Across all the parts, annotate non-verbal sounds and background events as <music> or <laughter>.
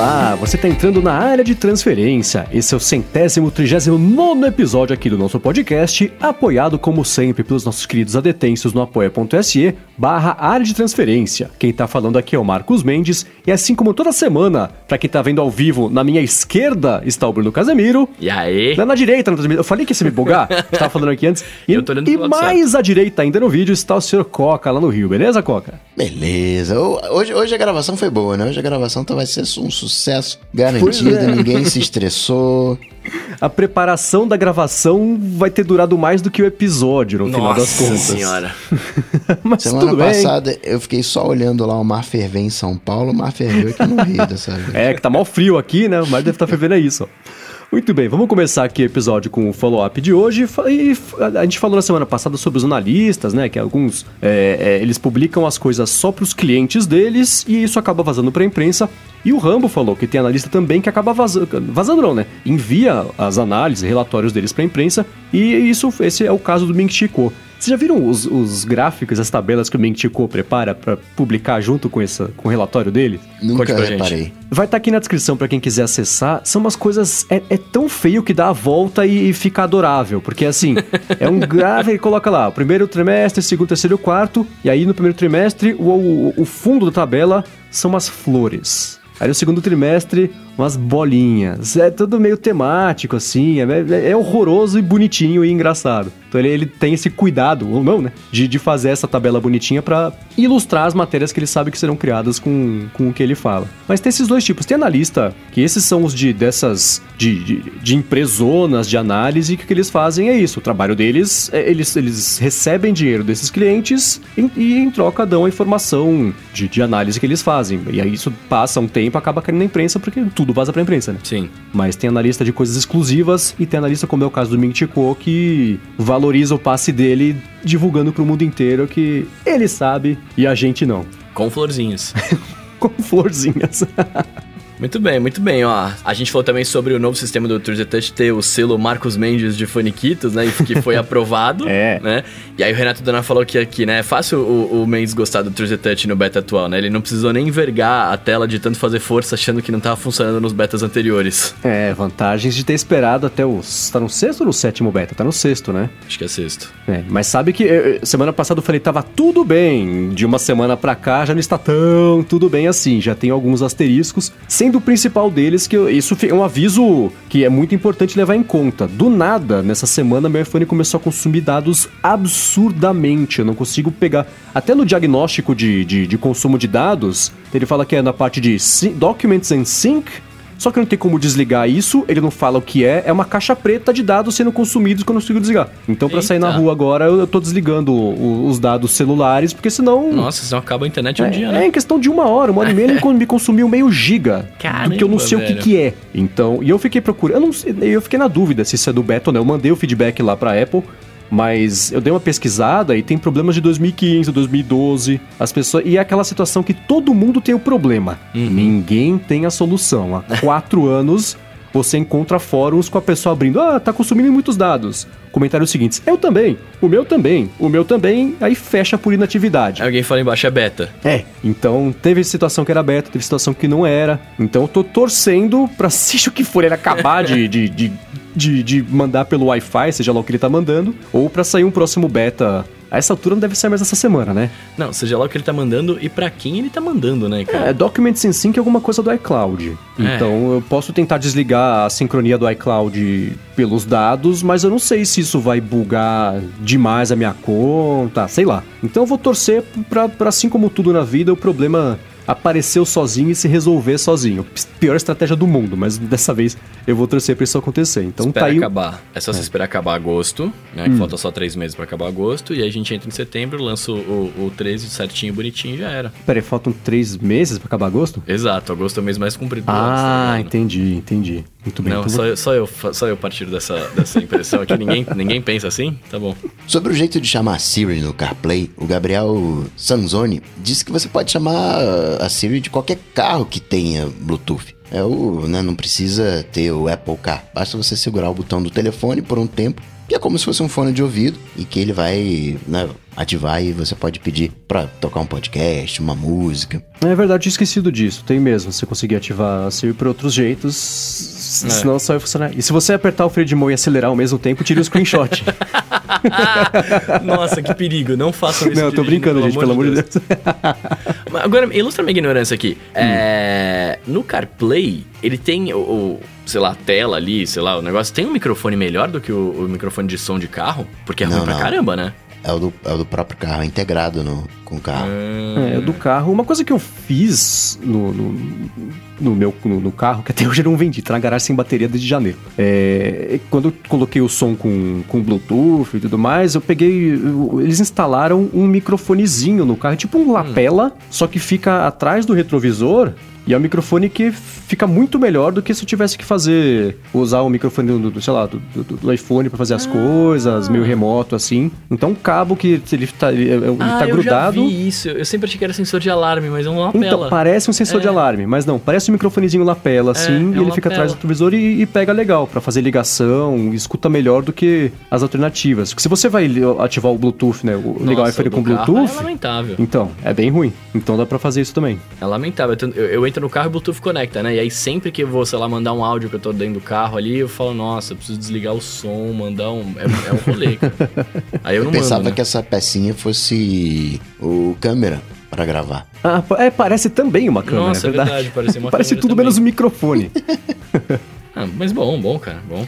Olá, você está entrando na área de transferência. Esse é o centésimo, trigésimo nono episódio aqui do nosso podcast, apoiado como sempre pelos nossos queridos adetensos no apoia.se barra área de transferência. Quem tá falando aqui é o Marcos Mendes, e assim como toda semana, para quem tá vendo ao vivo, na minha esquerda está o Bruno Casemiro. E aí? Na, na direita, no eu falei que ia se me bugar, <laughs> estava falando aqui antes. E, Eu tô olhando e mais à direita ainda no vídeo está o Sr. Coca lá no Rio, beleza, Coca? Beleza. Ho- Hoje, hoje a gravação foi boa, né? Hoje a gravação tá- vai ser um sucesso Pois garantido, é. ninguém se estressou. A preparação da gravação vai ter durado mais do que o episódio, no final das Nossa contas. senhora. <laughs> Mas Semana tudo bem. passada eu fiquei só olhando lá o mar ferver em São Paulo, o mar ferveu aqui no Rio dessa vez. É, que tá mal frio aqui, né? Mas deve estar fervendo é isso. ó. Muito bem, vamos começar aqui o episódio com o follow-up de hoje. E a gente falou na semana passada sobre os analistas, né? Que alguns é, é, eles publicam as coisas só para os clientes deles e isso acaba vazando para a imprensa. E o Rambo falou que tem analista também que acaba vazando, vazando não, né? Envia as análises, relatórios deles para a imprensa e isso, esse é o caso do Ming Chi. Vocês já viram os, os gráficos, as tabelas que o Kuo prepara para publicar junto com, essa, com o relatório dele? Nunca reparei. Vai estar aqui na descrição pra quem quiser acessar. São umas coisas. É, é tão feio que dá a volta e, e fica adorável. Porque assim, é um gráfico e coloca lá: primeiro trimestre, segundo, terceiro e quarto. E aí no primeiro trimestre, o, o, o fundo da tabela são umas flores. Aí no segundo trimestre, umas bolinhas. É tudo meio temático, assim. É, é horroroso e bonitinho e engraçado. Então ele, ele tem esse cuidado, ou não, né? De, de fazer essa tabela bonitinha pra ilustrar as matérias que ele sabe que serão criadas com, com o que ele fala. Mas tem esses dois tipos. Tem analista, que esses são os de dessas. de, de, de empresonas de análise, que o que eles fazem é isso. O trabalho deles, é, eles, eles recebem dinheiro desses clientes e, e em troca dão a informação de, de análise que eles fazem. E aí isso passa um tempo, acaba caindo na imprensa, porque tudo vaza pra imprensa, né? Sim. Mas tem analista de coisas exclusivas e tem analista, como é o caso do Ming Chi Kuo, que valoriza o passe dele divulgando pro mundo inteiro que ele sabe e a gente não. Com florzinhos. <laughs> Com florzinhas. <laughs> muito bem, muito bem, ó. A gente falou também sobre o novo sistema do Tours Touch ter o selo Marcos Mendes de Faniquitos, né? Que foi <laughs> aprovado. É. Né? E aí o Renato Dona falou que aqui, né? É fácil o, o Mendes gostar do Tours Touch no beta atual, né? Ele não precisou nem envergar a tela de tanto fazer força achando que não tava funcionando nos betas anteriores. É, vantagens de ter esperado até o. Tá no sexto ou no sétimo beta? Tá no sexto, né? Acho que é sexto. É, mas sabe que eh, eh, semana passada eu falei tava tudo bem. De uma semana pra cá já não está tão tudo bem assim. Já tem alguns asteriscos, sendo o principal deles que isso é um aviso que é muito importante levar em conta. Do nada, nessa semana meu iPhone começou a consumir dados absurdamente. Eu não consigo pegar. Até no diagnóstico de, de, de consumo de dados, ele fala que é na parte de Documents and Sync. Só que não tem como desligar isso, ele não fala o que é, é uma caixa preta de dados sendo consumidos que eu não consigo desligar. Então, pra sair na rua agora, eu, eu tô desligando o- os dados celulares, porque senão. Nossa, senão acaba a internet um é, dia, é né? em questão de uma hora, uma hora e meia, ele <laughs> me consumiu meio giga. do que eu não Caramba, sei o que, velho. que é. Então, e eu fiquei procurando. Eu, não eu fiquei na dúvida se isso é do beta ou não. Eu mandei o feedback lá pra Apple. Mas eu dei uma pesquisada e tem problemas de 2015, 2012. As pessoas. E é aquela situação que todo mundo tem o problema. Uhum. Ninguém tem a solução. Há quatro <laughs> anos você encontra fóruns com a pessoa abrindo. Ah, tá consumindo muitos dados. Comentários seguintes. Eu também. O meu também. O meu também. Aí fecha por inatividade. Alguém fala embaixo, é beta. É, então teve situação que era beta, teve situação que não era. Então eu tô torcendo pra, <laughs> seja o que for, ele acabar de, de, de, de, de mandar pelo Wi-Fi, seja lá o que ele tá mandando, ou pra sair um próximo beta. A essa altura não deve sair mais essa semana, né? Não, seja lá o que ele tá mandando e pra quem ele tá mandando, né, cara? É, Documents in Sync é alguma coisa do iCloud. É. Então eu posso tentar desligar a sincronia do iCloud pelos dados, mas eu não sei se isso vai bugar demais a minha conta, sei lá. Então eu vou torcer pra, pra assim como tudo na vida, o problema apareceu sozinho e se resolver sozinho. Pior estratégia do mundo, mas dessa vez eu vou torcer pra isso acontecer. Então Espera tá aí. acabar. É só você esperar acabar agosto, né? Hum. Que falta só três meses pra acabar agosto. E aí a gente entra em setembro, lança o, o, o 13 certinho, bonitinho e já era. Peraí, faltam três meses pra acabar agosto? Exato, agosto é o mês mais comprido do ano, você tá Ah, entendi, entendi. Muito bem. Não, então só, eu, só, eu, só eu partir dessa, dessa impressão aqui. ninguém, <laughs> ninguém pensa assim? Tá bom. Sobre o jeito de chamar a Siri no CarPlay, o Gabriel Sanzoni disse que você pode chamar a Siri de qualquer carro que tenha Bluetooth. É o, né, não precisa ter o Apple Car. Basta você segurar o botão do telefone por um tempo que é como se fosse um fone de ouvido e que ele vai né, ativar e você pode pedir pra tocar um podcast, uma música. É verdade, tinha esquecido disso. Tem mesmo. Você conseguir ativar a Siri por outros jeitos, É. senão só vai funcionar. E se você apertar o freio de mão e acelerar ao mesmo tempo, tire o screenshot. <laughs> Nossa, que perigo. Não façam isso. Não, eu tô brincando, gente, pelo amor de Deus. Mas Agora, ilustra minha ignorância aqui. É, no CarPlay, ele tem o, o, sei lá, a tela ali, sei lá, o negócio. Tem um microfone melhor do que o, o microfone de som de carro? Porque é ruim Não, pra não. caramba, né? É o do, é o do próprio carro, é integrado no, com o carro. É, do carro. Uma coisa que eu fiz no, no, no meu no, no carro, que até <laughs> hoje eu não vendi, tá na garagem sem bateria desde janeiro. É, quando eu coloquei o som com, com Bluetooth e tudo mais, eu peguei. Eles instalaram um microfonezinho no carro, tipo um lapela, só que fica atrás do retrovisor. E é um microfone que fica muito melhor do que se eu tivesse que fazer, usar o microfone do, do, sei lá, do, do- do iPhone pra fazer as coisas, meio remoto assim. Então, um cabo que ele tá, ele, ele ah, tá eu grudado. já vi isso. Eu sempre achei que era sensor de alarme, mas é uma lapela. Então, parece um sensor É. de alarme, mas não, parece um microfonezinho lapela, assim, é e um ele fica lapela. atrás do televisor e, e pega legal pra fazer ligação, escuta melhor do que as alternativas. Porque se você vai ativar o Bluetooth, né, o, ligar o iPhone com carro Bluetooth, É lamentável. então, é bem ruim. Então dá pra fazer isso também. É lamentável. Eu, eu- eu entro no carro e o Bluetooth conecta, né? E aí sempre que eu vou, sei lá, mandar um áudio que eu tô dentro do carro ali, eu falo, nossa, eu preciso desligar o som, mandar um. É, é um rolê, cara. <laughs> Aí eu não Pensava mando. né? que essa pecinha fosse o câmera pra gravar. Ah, é, parece também uma câmera, Nossa, é é verdade. verdade, parece uma <laughs> parece câmera tudo também. menos o microfone. <laughs> Ah, mas bom, bom, cara, bom.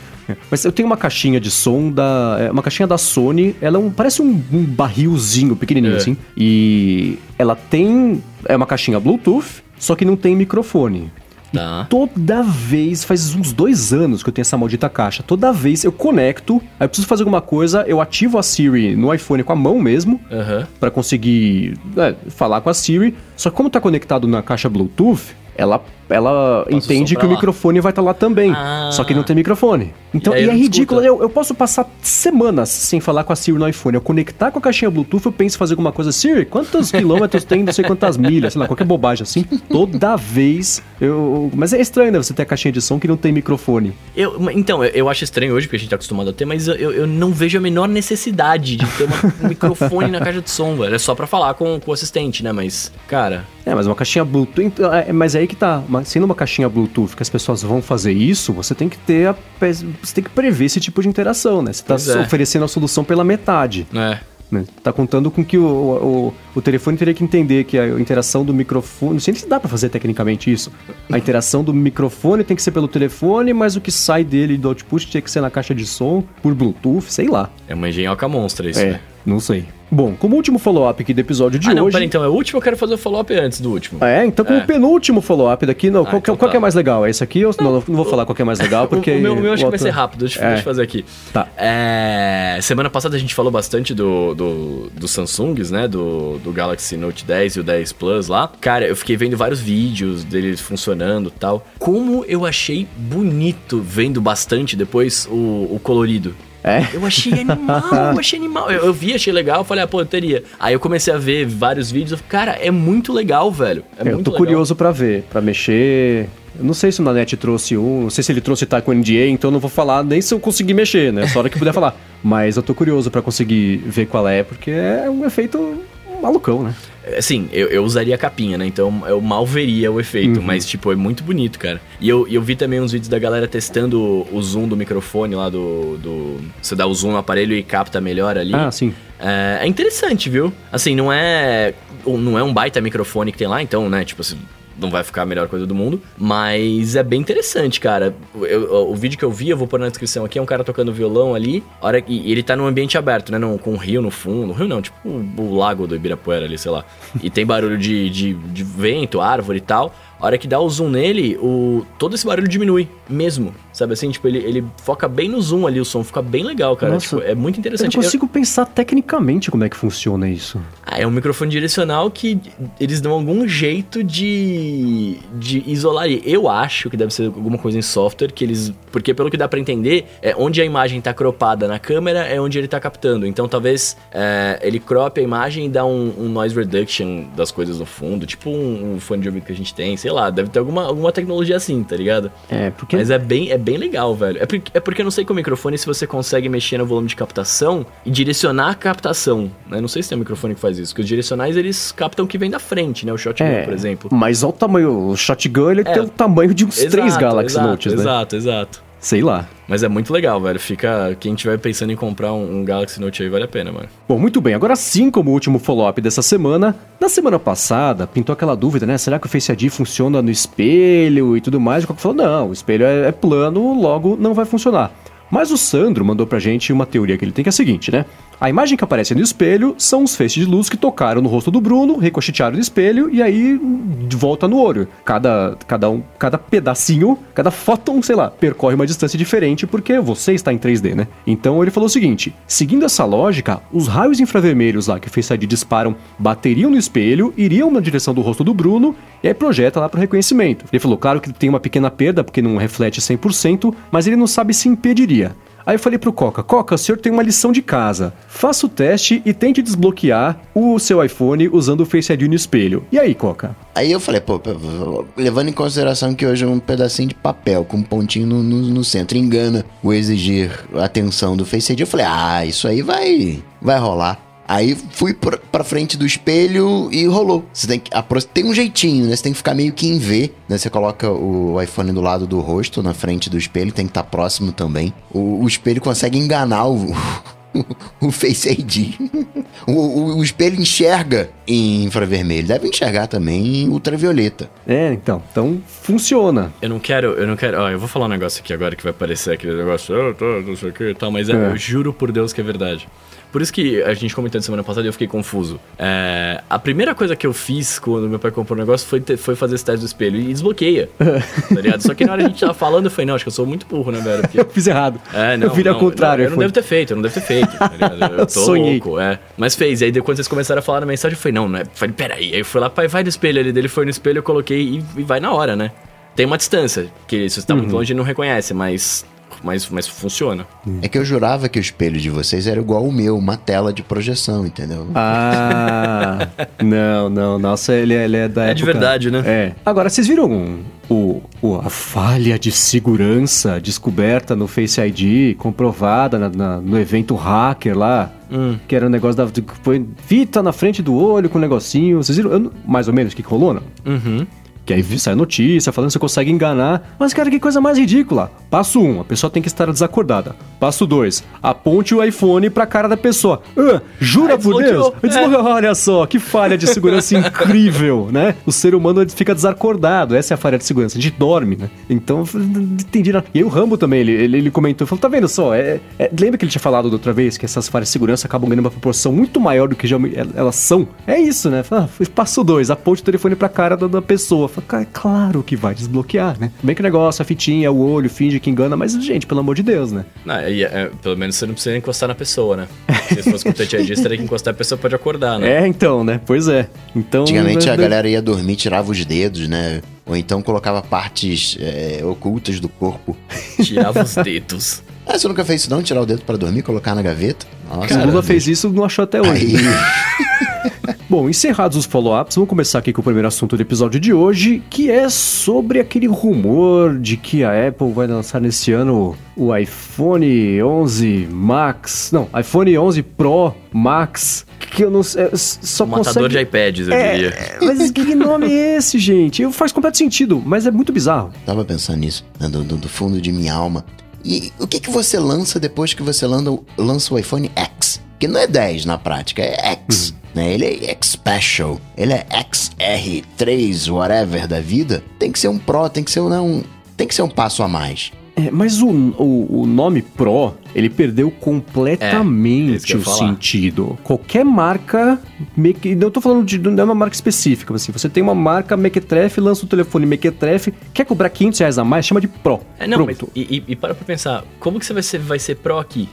Mas eu tenho uma caixinha de som da. é, Uma caixinha da Sony. Ela é um, parece um, um barrilzinho pequenininho É. assim. E ela tem. É uma caixinha Bluetooth, só que não tem microfone. Tá. Toda vez, faz uns dois anos que eu tenho essa maldita caixa. Toda vez eu conecto, aí eu preciso fazer alguma coisa, eu ativo a Siri no iPhone com a mão mesmo, Aham. pra conseguir é, falar com a Siri. Só que como tá conectado na caixa Bluetooth, ela, ela entende que o lá. microfone vai estar lá também. Ah. Só que não tem microfone. Então, E e, é ridículo. Eu, eu posso passar semanas sem falar com a Siri no iPhone. Eu conectar com a caixinha Bluetooth, eu penso em fazer alguma coisa. Siri, quantos quilômetros tem, não sei quantas milhas, sei lá, qualquer bobagem assim. Toda vez eu. Mas é estranho, né? Você ter a caixinha de som que não tem microfone. Eu, então, eu, eu acho estranho hoje, porque a gente tá acostumado a ter, mas eu, eu não vejo a menor necessidade de ter uma- um microfone na caixa de som, velho. É só pra falar com, com o assistente, né? Mas, cara, É, mas uma caixinha Bluetooth. então, é, Mas é aí que tá. Mas Sendo uma caixinha Bluetooth que as pessoas vão fazer isso, você tem que ter. A, você tem que prever esse tipo de interação, né? Você tá Pois é. oferecendo a solução pela metade. né? Né? Tá contando com que o, o, o telefone teria que entender que a interação do microfone. Não sei se dá pra fazer tecnicamente isso. A interação do microfone tem que ser pelo telefone, mas o que sai dele do output tinha que ser na caixa de som, por Bluetooth, sei lá. É uma engenhoca monstra isso, é, né? Não sei. Bom, como último follow-up aqui do episódio de ah, não, hoje. peraí, então é o último, eu quero fazer o follow-up antes do último. Ah, É, então como É. penúltimo follow-up daqui, não, qual, que- então qual que é tá. mais legal? É esse aqui? Ou, não, não vou falar qual que é mais legal, <laughs> porque... o, meu, o meu acho que vai ser rápido, deixa, É. deixa eu fazer aqui. Tá. É, semana passada a gente falou bastante do, do, do Samsungs, né? Do, do Galaxy Note 10 e o 10 Plus lá. Cara, eu fiquei vendo vários vídeos deles funcionando e tal. Como eu achei bonito vendo bastante depois o, o colorido. É? Eu achei animal, eu achei animal. Eu, eu vi, achei legal, eu falei, ah, pô, eu teria. Aí eu comecei a ver vários vídeos, eu falei, cara, é muito legal, velho. É eu muito tô legal. curioso pra ver, pra mexer... Eu não sei se o Nanete trouxe um, não sei se ele trouxe tá com NDA, então eu não vou falar nem se eu conseguir mexer, né? Só hora que puder falar. <laughs> Mas eu tô curioso pra conseguir ver qual é, porque é um efeito malucão, né? Assim, eu, eu usaria a capinha, né? Então eu mal veria o efeito, Uhum. mas, tipo, é muito bonito, cara. E eu, eu vi também uns vídeos da galera testando o zoom do microfone lá do. do você dá o zoom no aparelho e capta melhor ali. Ah, sim. É, é interessante, viu? Assim, não é. Não é um baita microfone que tem lá, então, né? Tipo assim. Não vai ficar a melhor coisa do mundo, mas é bem interessante, cara. Eu- o vídeo que eu vi, eu vou pôr na descrição aqui, é um cara tocando violão ali, hora, e, ele tá num ambiente aberto, né? num- com um rio no fundo. Rio não, tipo o, o lago do Ibirapuera ali, sei lá. E tem barulho de, de, de vento, árvore e tal. A hora que dá o zoom nele, o, todo esse barulho diminui mesmo. Sabe assim? Tipo, ele, ele foca bem no zoom ali, o som fica bem legal, cara. Nossa, Tipo, é muito Eu não interessante. Eu- consigo pensar tecnicamente como é que funciona isso. Ah, é um microfone direcional que eles dão algum jeito de, de isolar. ele. Eu acho que deve ser alguma coisa em software que eles. Porque pelo que dá pra entender, é onde a imagem tá cropada na câmera é onde ele tá captando. Então talvez é, ele crope a imagem e dá um, um noise reduction das coisas no fundo, tipo um, um fone de ouvido que a gente tem, sei lá, deve ter alguma, alguma tecnologia assim, tá ligado? É, porque. Mas é bem, é bem legal, velho. É porque, é porque eu não sei com o microfone se você consegue mexer no volume de captação e direcionar a captação. Né? Não sei se tem um microfone que faz isso, porque os direcionais eles captam o que vem da frente, né? O shotgun, É, por exemplo. Mas olha o tamanho. O shotgun ele É. tem o tamanho de uns três Exato, Galaxy exato, Notes, né? Exato, exato. Sei lá. Mas é muito legal, velho. Fica. Quem tiver pensando em comprar um, um Galaxy Note aí, vale a pena, mano. Bom, muito bem. Agora sim, como último follow-up dessa semana, na semana passada pintou aquela dúvida, né? Será que o Face ID funciona no espelho e tudo mais? O Coca falou, não, o espelho é, é plano, logo não vai funcionar. Mas o Sandro mandou pra gente uma teoria que ele tem que é a seguinte, né? A imagem que aparece no espelho são os feixes de luz que tocaram no rosto do Bruno, ricochetearam no espelho e aí volta no olho. Cada, cada, um, cada pedacinho, cada fóton, sei lá, percorre uma distância diferente porque você está em 3D, né? Então ele falou o seguinte: seguindo essa lógica, os raios infravermelhos lá que o Face ID disparam bateriam no espelho, iriam na direção do rosto do Bruno e aí projeta lá pro reconhecimento. Ele falou, claro que tem uma pequena perda porque não reflete 100%, mas ele não sabe se impediria. Aí eu falei pro Coca, Coca, o senhor tem uma lição de casa. Faça o teste e tente desbloquear o seu iPhone usando o Face ID no espelho. E aí, Coca? Aí eu falei, pô, levando em consideração que hoje é um pedacinho de papel com um pontinho no, no, no centro engana o exigir a atenção do Face ID, eu falei, ah, isso aí vai, vai rolar. Aí fui pra, pra frente do espelho e rolou. Você tem que. Tem um jeitinho, né? Você tem que ficar meio que em V, né? Você coloca o iPhone do lado do rosto, na frente do espelho, tem que estar próximo também. O, o espelho consegue enganar o. <laughs> O Face ID. O, o- o espelho enxerga em infravermelho. Deve enxergar também em ultravioleta. É, então, então funciona. Eu não quero, eu não quero. Ó, eu vou falar um negócio aqui agora que vai parecer aquele negócio, eu tô, não sei o que e tal, mas é, É. eu juro por Deus que é verdade. Por isso que a gente comentou semana passada e eu fiquei confuso. É, a primeira coisa que eu fiz quando meu pai comprou o negócio foi, ter- foi fazer esse teste do espelho e desbloqueia. <laughs> tá ligado? Só que na hora a gente tava falando, eu falei, não, acho que eu sou muito burro, né, velho? Porque <laughs> Eu fiz errado. é, não. eu virei ao contrário. não, eu não foi. devo ter feito, eu não devo ter feito. Tá ligado? <laughs> Eu tô Sonhei. louco, é. Mas fez. E aí, depois, quando vocês começaram a falar na mensagem, eu falei, não, não é. Falei, peraí. Aí eu fui lá, pai, vai no espelho ali dele, foi no espelho, eu coloquei e, e vai na hora, né? Tem uma distância, que se você tá Uhum. muito longe, não reconhece, mas. Mas, mas funciona. É que eu jurava que o espelho de vocês era igual o meu, uma tela de projeção, entendeu? Ah, não, não. Nossa, ele, ele é da É de época- verdade, né? É. Agora, vocês viram o, o- a falha de segurança descoberta no Face ID, comprovada na- na- no evento hacker lá? Hum. Que era um negócio da. Foi fita na frente do olho com um negocinho. Vocês viram eu mais ou menos o que que rolou, não? Uhum. Que aí sai notícia falando que você consegue enganar. Mas, cara, que coisa mais ridícula. Passo 1, um, a pessoa tem que estar desacordada. Passo 2, aponte o iPhone pra cara da pessoa. Ah, jura Ah, por. Deus? Desbloqueou. Olha só, que falha de segurança <laughs> incrível, né? O ser humano fica desacordado. Essa é a falha de segurança. A gente dorme, né? Então, não entendi nada. E aí o Rambo também, ele, ele, ele comentou, falou, tá vendo só? É, é- lembra que ele tinha falado da outra vez que essas falhas de segurança acabam ganhando uma proporção muito maior do que já elas são? É isso, né? Ah, passo 2, aponte o telefone pra cara da, da pessoa. Cara, é claro que vai desbloquear, né? Bem que o negócio, a fitinha, o olho, finge que engana, mas, gente, pelo amor de Deus, né? Não, e, é, pelo menos você não precisa encostar na pessoa, né? Se fosse com o Touch ID, você teria que encostar, a pessoa pode acordar, né? É, então, né? Pois é. Então. Antigamente né, a galera ia dormir, tirava os dedos, né? Ou então colocava partes é, ocultas do corpo. Tirava os dedos. Ah, você nunca fez isso não? Tirar o dedo pra dormir, colocar na gaveta? Nossa, o Lula fez isso, não achou até hoje. Aí, <laughs> Bom, encerrados os follow-ups, vamos começar aqui com o primeiro assunto do episódio de hoje, que é sobre aquele rumor de que a Apple vai lançar nesse ano o iPhone 11 Max, não, iPhone 11 Pro Max, que eu não sei, é, só Um matador de iPads, eu É, diria. é, mas que nome é esse, gente? Faz completo sentido, mas é muito bizarro. tava pensando nisso, né, do, do- do fundo de minha alma. E o que que você lança depois que você lança, lança o iPhone X? Que não é 10 na prática, é X. Né? Ele é X Special, ele é XR3, whatever da vida. Tem que ser um Pro, tem que ser né, um- tem que ser um passo a mais. É, mas o, o, o nome Pro, ele perdeu É, completamente que eu o sentido. Qualquer marca, meque- não tô falando de não é uma marca específica, mas assim, você tem uma marca Mequetrefe, lança o telefone Mequetrefe, quer cobrar 500 reais a mais, chama de Pro. É, não, mas, Pronto. e, e- e para pra pensar, como que você vai ser, vai ser Pro aqui?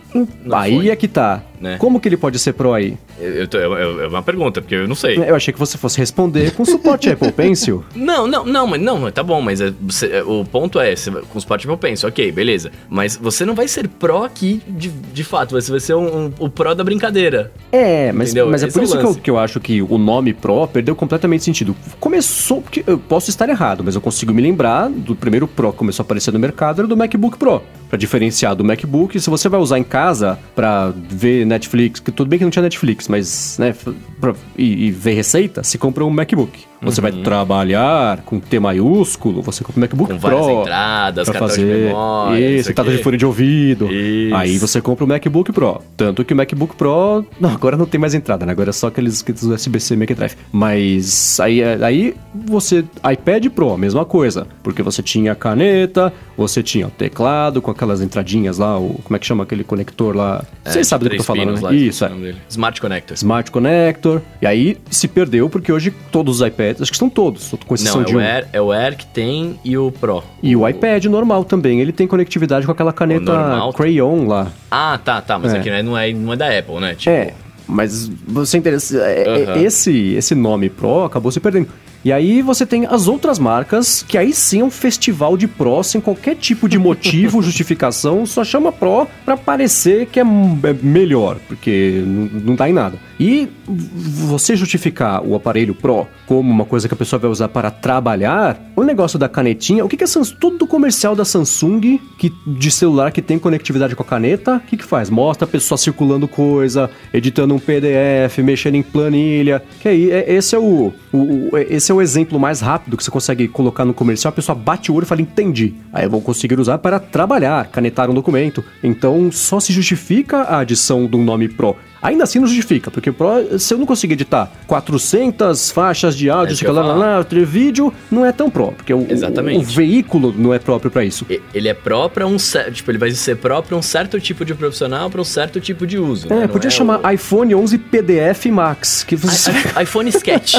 Aí é que tá. né? Como que ele pode ser Pro aí? Eu, eu tô- é é uma pergunta, porque eu não sei. Eu achei que você fosse responder com suporte <laughs> Apple Pencil. Não, não, não, mas não, mas tá bom, mas é- você- é, o ponto é, você, com Spot eu penso, ok, beleza. Mas você não vai ser Pro aqui de, de fato, você vai ser um, um- o Pro da brincadeira. É, mas, Entendeu? mas é por é isso que eu, que eu acho que o nome Pro perdeu completamente sentido. Começou, porque eu posso estar errado, mas eu consigo me lembrar do primeiro Pro que começou a aparecer no mercado, era do MacBook Pro. Pra diferenciar do MacBook, se você vai usar em casa pra ver Netflix, que tudo bem que não tinha Netflix, mas, né, pra- e, e ver receita, se compra um MacBook. Você vai trabalhar com T maiúsculo, você compra um MacBook Uhum. Com várias Pro. entradas, cartão de fazer memória. isso, entrada de fone de ouvido. Isso. Aí você compra o MacBook Pro. Tanto que o MacBook Pro. <laughs> Não, agora não tem mais entrada, né? Agora é só aqueles, aqueles USB-C Make Drive. Mas aí, aí você. iPad Pro, a mesma coisa. Porque você tinha a caneta, você tinha o teclado com aquelas entradinhas lá, o, como é que chama aquele conector lá? É, Vocês sabem do que eu tô falando, né? Isso, é. o. Smart Connector. Smart Connector. E aí se perdeu porque hoje todos os iPads, acho que são todos, com exceção Não, é de o, um. Air, é o Air que tem e o Pro. E o iPad normal também, ele tem conectividade com aquela caneta Crayon lá. Ah, tá, tá, mas É. aqui não é, não é da Apple, né? Tipo, É, mas você interessa. é, é, Aham. Esse, esse nome Pro acabou se perdendo. E aí você tem as outras marcas, que aí sim é um festival de Pro, sem qualquer tipo de motivo, <laughs> justificação, só chama Pro pra parecer que é, é melhor, porque não, dá em nada. E você justificar o aparelho Pro como uma coisa que a pessoa vai usar para trabalhar, o negócio da canetinha, o que, que é Samsung? Todo comercial da Samsung que, de celular que tem conectividade com a caneta, o que, que faz? Mostra a pessoa circulando coisa, editando um PDF, mexendo em planilha. Que aí, é- esse é o, o- o- esse é o exemplo mais rápido que você consegue colocar no comercial. A pessoa bate o olho e fala, entendi. Aí eu vou conseguir usar para trabalhar, canetar um documento. Então só se justifica a adição de um nome Pro. Ainda assim não justifica, porque o Pro, se eu não conseguir editar 400 faixas de áudio, É isso lá, lá, lá, vídeo, não é tão Pro, porque o, Exatamente. o veículo não é próprio para isso. ele é Pro pra um certo. Tipo, ele vai ser Pro pra um certo tipo de profissional, pra um certo tipo de uso. né? É, Não podia é chamar o- iPhone 11 PDF Max, que você... I- I- iPhone Sketch.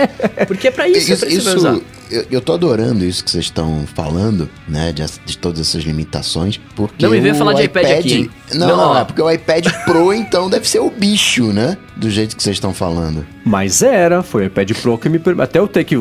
<laughs> Porque é pra isso, é Isso, pra isso, que você vai usar. Eu, eu tô adorando isso que vocês estão falando, né? De, de todas essas limitações. Porque Não me venha o falar de iPad aqui, hein? Não, Não, não, é porque o iPad Pro, <laughs> então, deve ser o bicho, né? Do jeito que vocês estão falando. Mas era, foi o iPad Pro que me Até eu ter que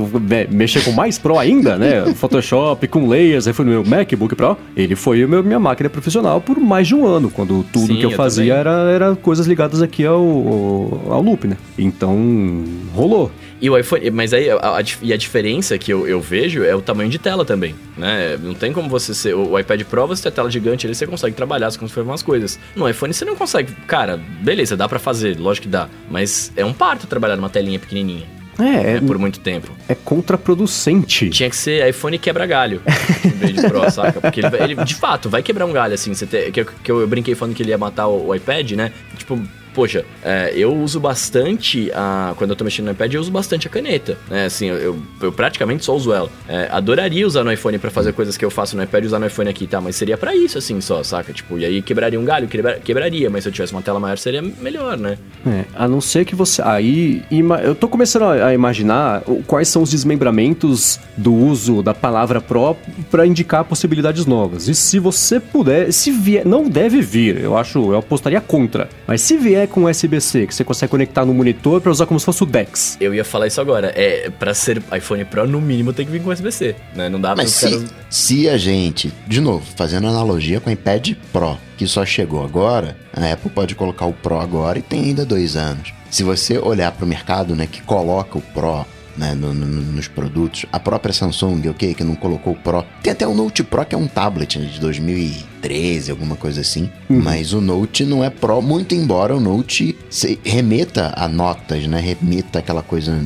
mexer com mais Pro ainda, né? <laughs> Photoshop, com layers, aí foi no meu MacBook Pro. Ele foi o meu, minha máquina profissional por mais de um ano, quando tudo Sim, que eu, eu fazia também. era, era coisas ligadas aqui ao, ao, ao loop, né? Então, rolou. E o iPhone, mas aí a, a e a diferença que eu, eu vejo é o tamanho de tela também, né? Não tem como você ser. O, iPad Pro, você tem a tela gigante ali, você consegue trabalhar, você consegue fazer umas coisas. No iPhone você não consegue. Cara, beleza, dá pra fazer, lógico que dá. Mas é um parto trabalhar numa telinha pequenininha, É, é, né, por muito tempo. é contraproducente. Tinha que ser iPhone quebra galho <laughs> em vez de Pro, saca? Porque ele, ele, de fato vai quebrar um galho assim. Você tem- que, eu- que eu brinquei falando que ele ia matar o, o iPad, né? Tipo, poxa, é, eu uso bastante a. Quando eu tô mexendo no iPad, eu uso bastante a caneta. Né? Assim, eu, eu, eu praticamente só uso ela. É, adoraria usar no iPhone pra fazer coisas que eu faço no iPad e usar no iPhone aqui, tá? Mas seria pra isso, assim, só, saca? Tipo, e aí quebraria um galho, quebra- quebraria, mas se eu tivesse uma tela maior seria melhor, né? É, a não ser que você. Aí. ima- Eu tô começando a imaginar quais são os desmembramentos do uso da palavra Pro para indicar possibilidades novas. E se você puder. Se vier. Não deve vir, eu acho. Eu apostaria contra. Mas se vier é com USB-C que você consegue conectar no monitor para usar como se fosse o DeX. Eu ia falar isso agora. É, para ser iPhone Pro, no mínimo tem que vir com USB-C, né? Não dá Mas se, caras... se a gente, de novo, fazendo analogia com o iPad Pro, que só chegou agora, a Apple pode colocar o Pro agora e tem ainda dois anos. Se você olhar para o mercado, né, que coloca o Pro né, no, no, nos produtos. A própria Samsung, ok, que não colocou o Pro. Tem até o Note Pro, que é um tablet né, de 2000 13, alguma coisa assim. Uhum. Mas o Note não é Pro, muito embora o Note remeta a notas, né? Remeta aquela coisa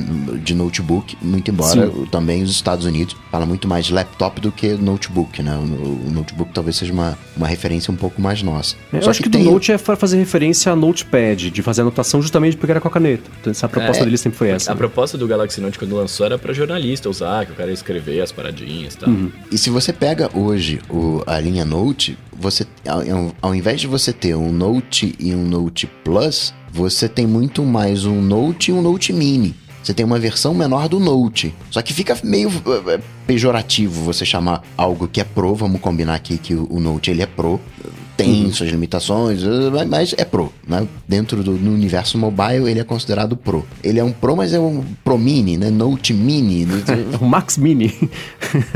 de notebook, muito embora Sim. também os Estados Unidos fala muito mais laptop do que notebook, né? O, notebook talvez seja uma, uma referência um pouco mais nossa. É, eu acho que, que tem... do Note é fazer referência a Notepad, de fazer anotação justamente de pegar com a caneta. Então, essa a proposta é, dele sempre foi essa. A né? proposta do Galaxy Note quando lançou era para jornalista usar, que o cara ia escrever as paradinhas e tal. Uhum. E se você pega hoje o, a linha Note, você ao, ao- invés de você ter um Note e um Note Plus, você tem muito mais um Note e um Note Mini. Você tem uma versão menor do Note. Só que fica meio eh, eh, pejorativo você chamar algo que é Pro. Vamos combinar aqui que o Note ele é Pro. Tem suas limitações, eh, mas é Pro. Né? Dentro do universo mobile, ele é considerado Pro. Ele é um Pro, mas é um Pro Mini, né? Note Mini. <laughs> É o Max Mini.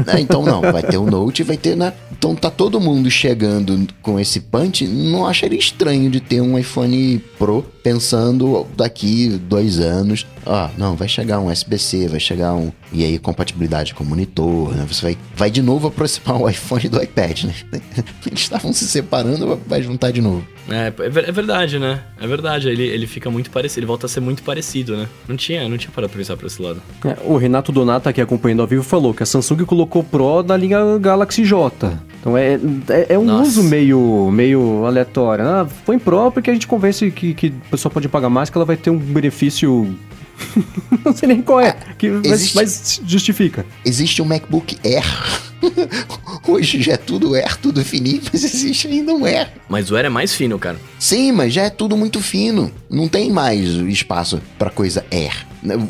É, <laughs> então não, vai ter o Note, vai ter, né? Então tá todo mundo chegando com esse punch, não acharia estranho de ter um iPhone Pro pensando daqui dois anos, ó, não, vai chegar um SBC, vai chegar um. E aí, compatibilidade com monitor, né? Você vai, vai de novo aproximar o iPhone do iPad, né? <laughs> Eles estavam se separando, vai juntar de novo. É, é verdade, né? É verdade. Ele, ele fica muito parecido, ele volta a ser muito parecido, né? Não tinha, não tinha para pensar pra esse lado. É, o Renato Donato, aqui acompanhando ao vivo, falou que a Samsung colocou Pro na linha Galaxy J. Então é, é, é um Nossa. uso meio, meio aleatório. Ah, põe Pro porque a gente convence que, que a pessoa pode pagar mais, que ela vai ter um benefício <laughs> não sei nem qual é, que, existe, mas, mas, justifica. Existe um MacBook Air. <laughs> Hoje já é tudo Air, tudo fininho, <laughs> mas existe ainda um Air. Mas o Air é mais fino, cara. Sim, mas já é tudo muito fino. Não tem mais espaço para coisa Air.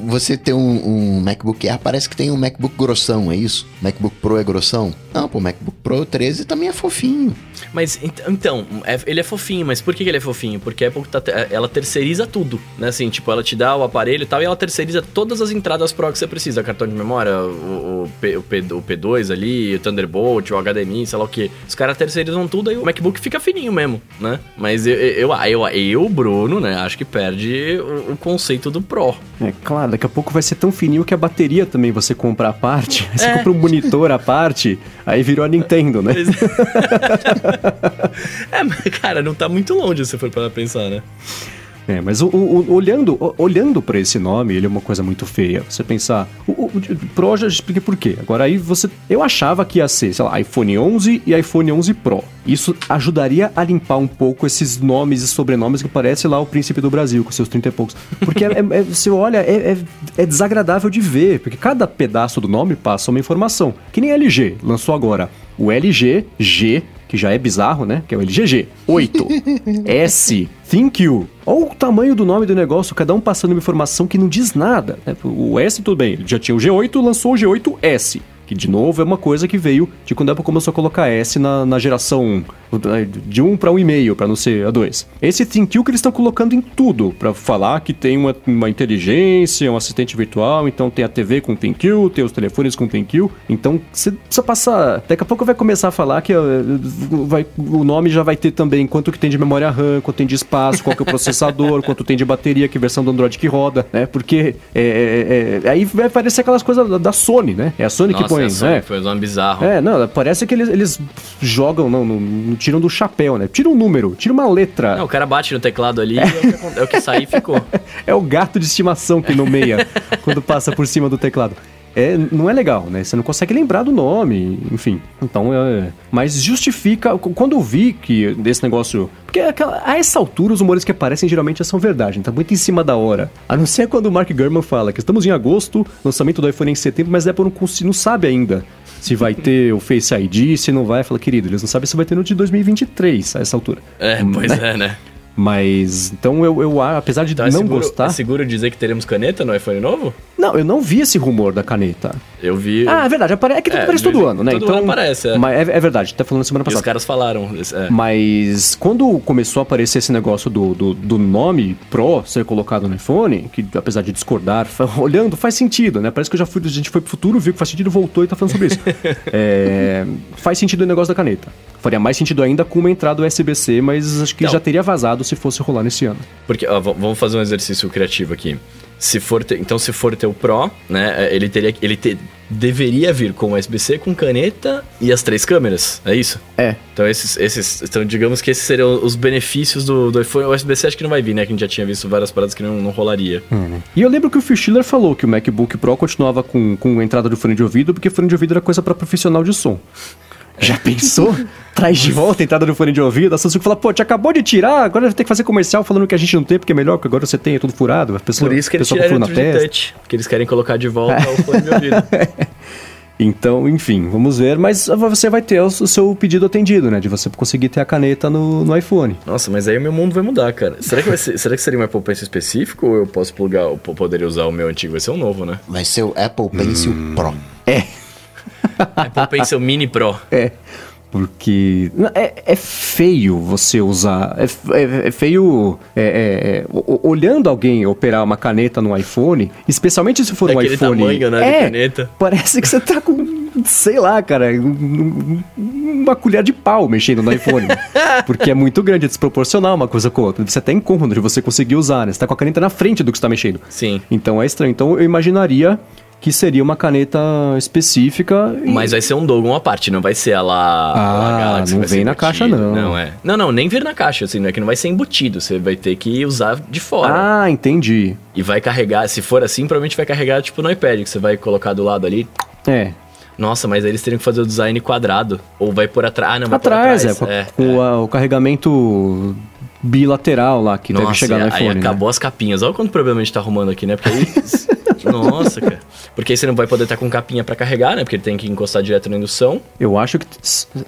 Você ter um, um, MacBook Air, parece que tem um MacBook grossão, é isso? MacBook Pro é grossão? Não, pô, o MacBook Pro 13 também é fofinho. Mas então, é, ele é fofinho, mas por que ele é fofinho? Porque a Apple tá, ela terceiriza tudo, né? Assim, tipo, ela te dá o aparelho e tal, e ela terceiriza todas as entradas Pro que você precisa. Cartão de memória, o, o, P, o, P, o P2 ali, o Thunderbolt, o HDMI, sei lá o que. Os caras terceirizam tudo, aí o MacBook fica fininho mesmo, né? Mas eu, eu, eu, eu Bruno, né, acho que perde o, o conceito do Pro. É, claro, daqui a pouco vai ser tão fininho que a bateria também você compra a parte. <laughs> Você é. compra um monitor à parte, aí virou a Nintendo, né? <laughs> é, mas, cara, não tá muito longe se for para pensar, né? É, mas o, o, olhando, olhando para esse nome, ele é uma coisa muito feia. Você pensar, o, Pro já expliquei por quê. Agora aí você, eu achava que ia ser, sei lá, iPhone 11 e iPhone 11 Pro. Isso ajudaria a limpar um pouco esses nomes e sobrenomes que parece lá o príncipe do Brasil com seus 30 e poucos. Porque é, é, você olha, é, é, é, desagradável de ver, porque cada pedaço do nome passa uma informação. Que nem LG lançou agora o LG G que já é bizarro, né? Que é o LGG. 8. <laughs> S. Thank you. Olha o tamanho do nome do negócio, cada um passando uma informação que não diz nada. Né? O S, tudo bem, ele já tinha o G8, lançou o G8S. Que, de novo, é uma coisa que veio de quando a Apple começou a colocar S na, na geração de 1 para 1,5, para não ser a 2. Esse ThinQ que eles estão colocando em tudo, para falar que tem uma, uma inteligência, um assistente virtual, então tem a TV com ThinQ, tem os telefones com ThinQ. Então, você precisa passar... Daqui a pouco vai começar a falar que uh, vai, o nome já vai ter também quanto que tem de memória RAM, quanto tem de espaço, qual que é o processador, <laughs> quanto tem de bateria, que versão do Android que roda, né? Porque é, é, é, aí vai parecer aquelas coisas da, da Sony, né? É a Sony Nossa, que põe é, foi um bizarro. É, não, parece que eles, eles jogam, não, não, não, tiram do chapéu, né? Tira um número, tira uma letra. Não, o cara bate no teclado ali é, é, é o que sai e ficou. <laughs> é o gato de estimação que nomeia <laughs> quando passa por cima do teclado é, não é legal, né? Você não consegue lembrar do nome, enfim. Então, é, mas justifica. Quando eu vi que desse negócio. Porque aquela, a essa altura os humores que aparecem geralmente são verdade, tá muito em cima da hora. A não ser quando o Mark Gurman fala que estamos em agosto, lançamento do iPhone em setembro, mas a Apple não, não sabe ainda se vai ter o Face ID, se não vai. Fala, querido, eles não sabem se vai ter no de 2023 a essa altura. É, pois né? é, né? Mas, então eu, eu apesar de então, é não é seguro, gostar. É seguro dizer que teremos caneta no iPhone novo? Não, eu não vi esse rumor da caneta. Eu vi. Ah, é verdade. Apare... É que é, aparece todo ano, né? Todo então, ano aparece, é. Mas é, é verdade, tá falando semana passada. E os caras falaram. É. Mas quando começou a aparecer esse negócio do, do, do, nome Pro ser colocado no iPhone, que apesar de discordar, <laughs> olhando, faz sentido, né? Parece que eu já fui, a gente foi pro futuro, viu que faz sentido, voltou e tá falando sobre isso. <laughs> é, faz sentido o negócio da caneta. Faria mais sentido ainda com uma entrada USB-C, mas acho que não. já teria vazado se fosse rolar nesse ano. Porque, ó, vamos fazer um exercício criativo aqui. Se for ter, então, se for ter o Pro, né, é, ele teria, ele te, deveria vir com USB-C, com caneta e as três câmeras, é isso? É. Então, esses, esses, então digamos que esses seriam os benefícios do, do iPhone. O USB-C acho que não vai vir, né? Que a gente já tinha visto várias paradas que não, não rolaria. Uhum. E eu lembro que o Phil Schiller falou que o MacBook Pro continuava com, com entrada de fone de ouvido, porque fone de ouvido era coisa para profissional de som. Já pensou? Traz de volta a entrada do fone de ouvido, a Samsung fala, pô, te acabou de tirar, agora vai ter que fazer comercial falando que a gente não tem, porque é melhor, porque agora você tem, é tudo furado. A pessoa, Por isso que eles tiraram na testa. touch, porque eles querem colocar de volta o fone de ouvido. <laughs> Então, enfim, vamos ver, mas você vai ter o seu pedido atendido, né? De você conseguir ter a caneta no, no iPhone. Nossa, mas aí o meu mundo vai mudar, cara. Será que, ser, será que seria um Apple Pencil específico ou eu posso plugar, ou poderia usar o meu antigo? Vai ser um novo, né? Vai ser o Apple Pencil hum. Pro. É. Apple Pencil Mini Pro. É. Porque é, é feio você usar. É, é, é feio é, é, é, olhando alguém operar uma caneta no iPhone, especialmente se for um iPhone. tamanho, né, é, caneta. Parece que você tá com, sei lá, cara, um- um- uma colher de pau mexendo no iPhone. <laughs> porque é muito grande, é desproporcional uma coisa com a outra. Você até incômodo de você conseguir usar, né? Você tá com a caneta na frente do que você tá mexendo. Sim. Então é estranho. Então eu imaginaria que seria uma caneta específica. e- Mas vai ser um Dogon à parte, não vai ser a lá. Ah, a Galaxy, não vem na caixa, não. Não, é. Não, não, nem vir na caixa, assim, não é que não vai ser embutido. Você vai ter que usar de fora. Ah, entendi. E vai carregar, se for assim, provavelmente vai carregar tipo no iPad, que você vai colocar do lado ali. É. Nossa, mas aí eles teriam que fazer o design quadrado. Ou vai por atrás. Ah, não, vai Atrás, por é, atrás. com, com a- o carregamento bilateral lá que deve Nossa, chegar no iPhone. aí né? acabou as capinhas. Olha quanto problema a gente tá arrumando aqui, né? Porque aí. <laughs> <laughs> Nossa, cara. Porque aí você não vai poder estar com capinha pra carregar, né? Porque ele tem que encostar direto na indução. Eu acho que.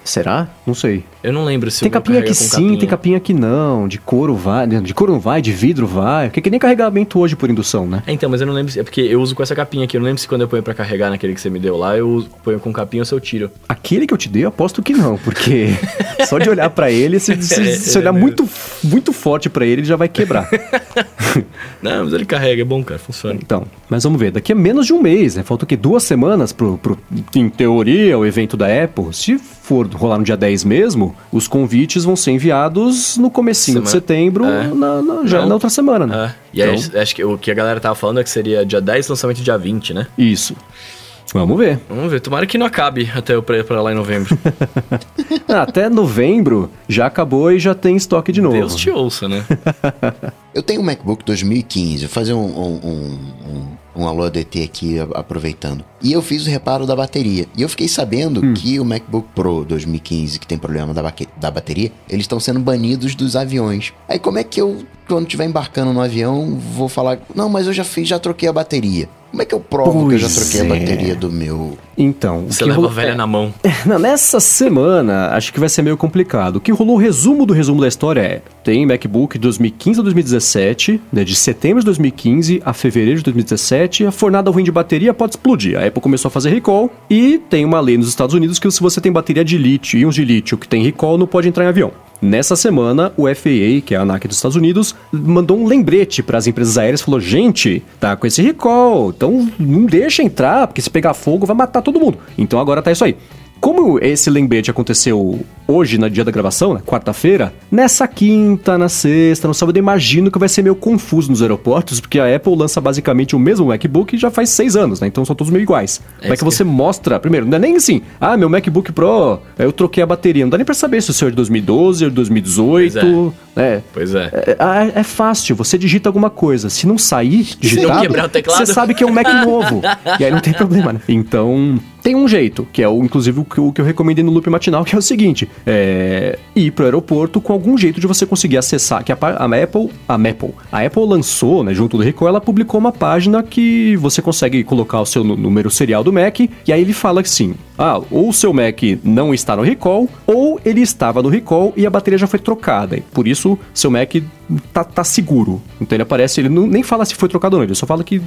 Será? Não sei. Eu não lembro se Tem capinha que sim, capinha. tem capinha que não. De couro vai. De couro não vai, de vidro vai. Porque que nem carregamento hoje por indução, né? É, então, mas eu não lembro se. É porque eu uso com essa capinha aqui. Eu não lembro se quando eu ponho pra carregar naquele que você me deu lá, eu ponho com capinha ou se eu tiro. Aquele que eu te dei, eu aposto que não, porque <laughs> só de olhar pra ele, se, se- É, se é olhar muito, muito forte pra ele, ele já vai quebrar. <laughs> Não, mas ele carrega, é bom, cara, funciona. Então, mas vamos ver, daqui a menos de um mês, né? Falta o quê? Duas semanas pro, pro, em teoria, o evento da Apple. Se for rolar no dia 10 mesmo, os convites vão ser enviados no comecinho de Semana- setembro, É. na, na- já Não. na outra semana, né? É. E aí, Então, acho que o que a galera tava falando é que seria dia 10, lançamento dia 20, né? isso. Vamos ver. Vamos ver, tomara que não acabe até pra lá em novembro. <laughs> Ah, Até novembro já acabou e já tem estoque de novo. Deus te ouça, né? <laughs> Eu tenho um MacBook 2015, vou fazer um, um, um, um, um alô ADT aqui, aproveitando. E eu fiz o reparo da bateria. E eu fiquei sabendo que o MacBook Pro 2015, que tem problema da, da bateria, eles estão sendo banidos dos aviões. Aí como é que eu, quando estiver embarcando no avião, vou falar, não, mas eu já fiz, já troquei a bateria. Como é que eu provo que eu já Pois troquei a é. bateria do meu... Então, o Você que leva rolou- a velha na mão. <laughs> Não, nessa semana, acho que vai ser meio complicado. O que rolou, o resumo do resumo da história é: tem MacBook de 2015 a 2017, né, de setembro de 2015 a fevereiro de 2017, a fornada ruim de bateria pode explodir. A Apple começou a fazer recall e tem uma lei nos Estados Unidos que se você tem bateria de lítio, íons de lítio que tem recall, não pode entrar em avião. Nessa semana, o FAA, que é a ANAC dos Estados Unidos, mandou um lembrete para as empresas aéreas, falou: "Gente, tá com esse recall, então não deixa entrar, porque se pegar fogo vai matar todo mundo". Então agora tá isso aí. Como esse lembrete aconteceu hoje, no dia da gravação, né, quarta-feira, nessa quinta, na sexta, no sábado, eu imagino que vai ser meio confuso nos aeroportos, porque a Apple lança basicamente o mesmo MacBook já faz seis anos, né? Então são todos meio iguais. É Como é que você mostra? Primeiro, não é nem assim, ah, meu MacBook Pro, eu troquei a bateria. Não dá nem pra saber se o seu é de 2012 ou de 2018, né? Pois é. É, é- é fácil, você digita alguma coisa. Se não sair digitado, quebrar o teclado. você sabe que é um Mac novo. <laughs> e aí não tem problema, né? Então, tem um jeito, que é o, inclusive o que, eu- que eu recomendei no loop matinal, que é o seguinte: é, ir pro aeroporto com algum jeito de você conseguir acessar. Que a, a Apple, a Apple, a Apple lançou, né, junto do Recall, ela publicou uma página que você consegue colocar o seu número serial do Mac, e aí ele fala assim: ah, ou o seu Mac não está no recall, ou ele estava no recall e a bateria já foi trocada. Por isso, seu Mac tá, tá seguro. Então ele aparece, ele não, nem fala se foi trocado ou não, ele só fala que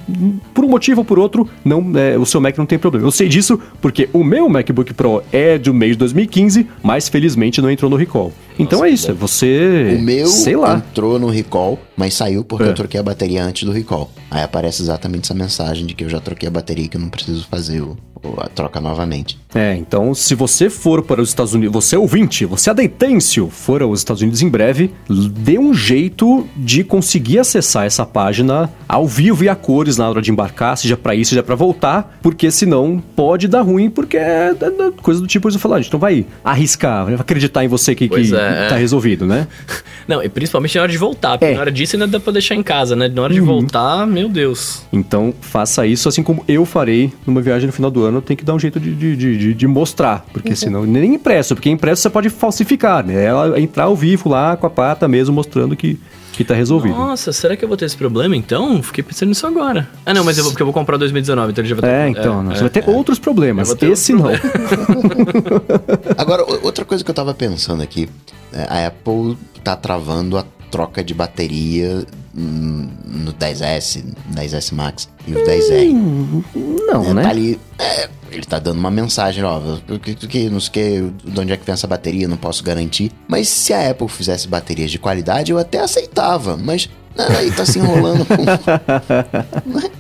por um motivo ou por outro, não, é, o seu Mac não tem problema. Eu sei disso porque o meu MacBook Pro é do mês de 2015, mas felizmente não entrou no recall. Então Nossa, é isso, é você. O meu Sei lá. entrou no recall, mas saiu porque É. eu troquei a bateria antes do recall. Aí aparece exatamente essa mensagem de que eu já troquei a bateria e que eu não preciso fazer o- a troca novamente. É, então se você for para os Estados Unidos, você é ouvinte, você é adentêncio, for aos Estados Unidos em breve, dê um jeito de conseguir acessar essa página ao vivo e a cores na hora de embarcar, seja para ir, seja para voltar, porque senão pode dar ruim, porque é, é- é coisa do tipo, você falar, a gente não vai arriscar, acreditar em você que, que Pois é, tá é. resolvido, né? <laughs> Não, e principalmente na hora de voltar, porque É. na hora disso ainda dá pra deixar em casa, né? Na hora de voltar, meu Deus. Então faça isso assim como eu farei numa viagem no final do ano, tem que dar um jeito de, de, de, de- de mostrar, porque senão nem impresso, porque impresso você pode falsificar, né? Ela entrar ao vivo lá com a pata mesmo mostrando que, que tá resolvido. Nossa, será que eu vou ter esse problema então? Fiquei pensando nisso agora. Ah, não, mas eu vou, porque eu vou comprar 2019, então ele já vai ter. É, então, não, é, você vai ter outros problemas. Ter Esse outro não. <laughs> Agora, outra coisa que eu tava pensando aqui, é, a Apple tá travando a troca de bateria no 10S, 10S Max e o 10R. Não, né? né? Tá ali, é, ele tá dando uma mensagem, ó, que, que, não sei o que, de onde é que vem essa bateria, não posso garantir. Mas se a Apple fizesse baterias de qualidade, eu até aceitava, mas não, aí tá se enrolando com... <laughs>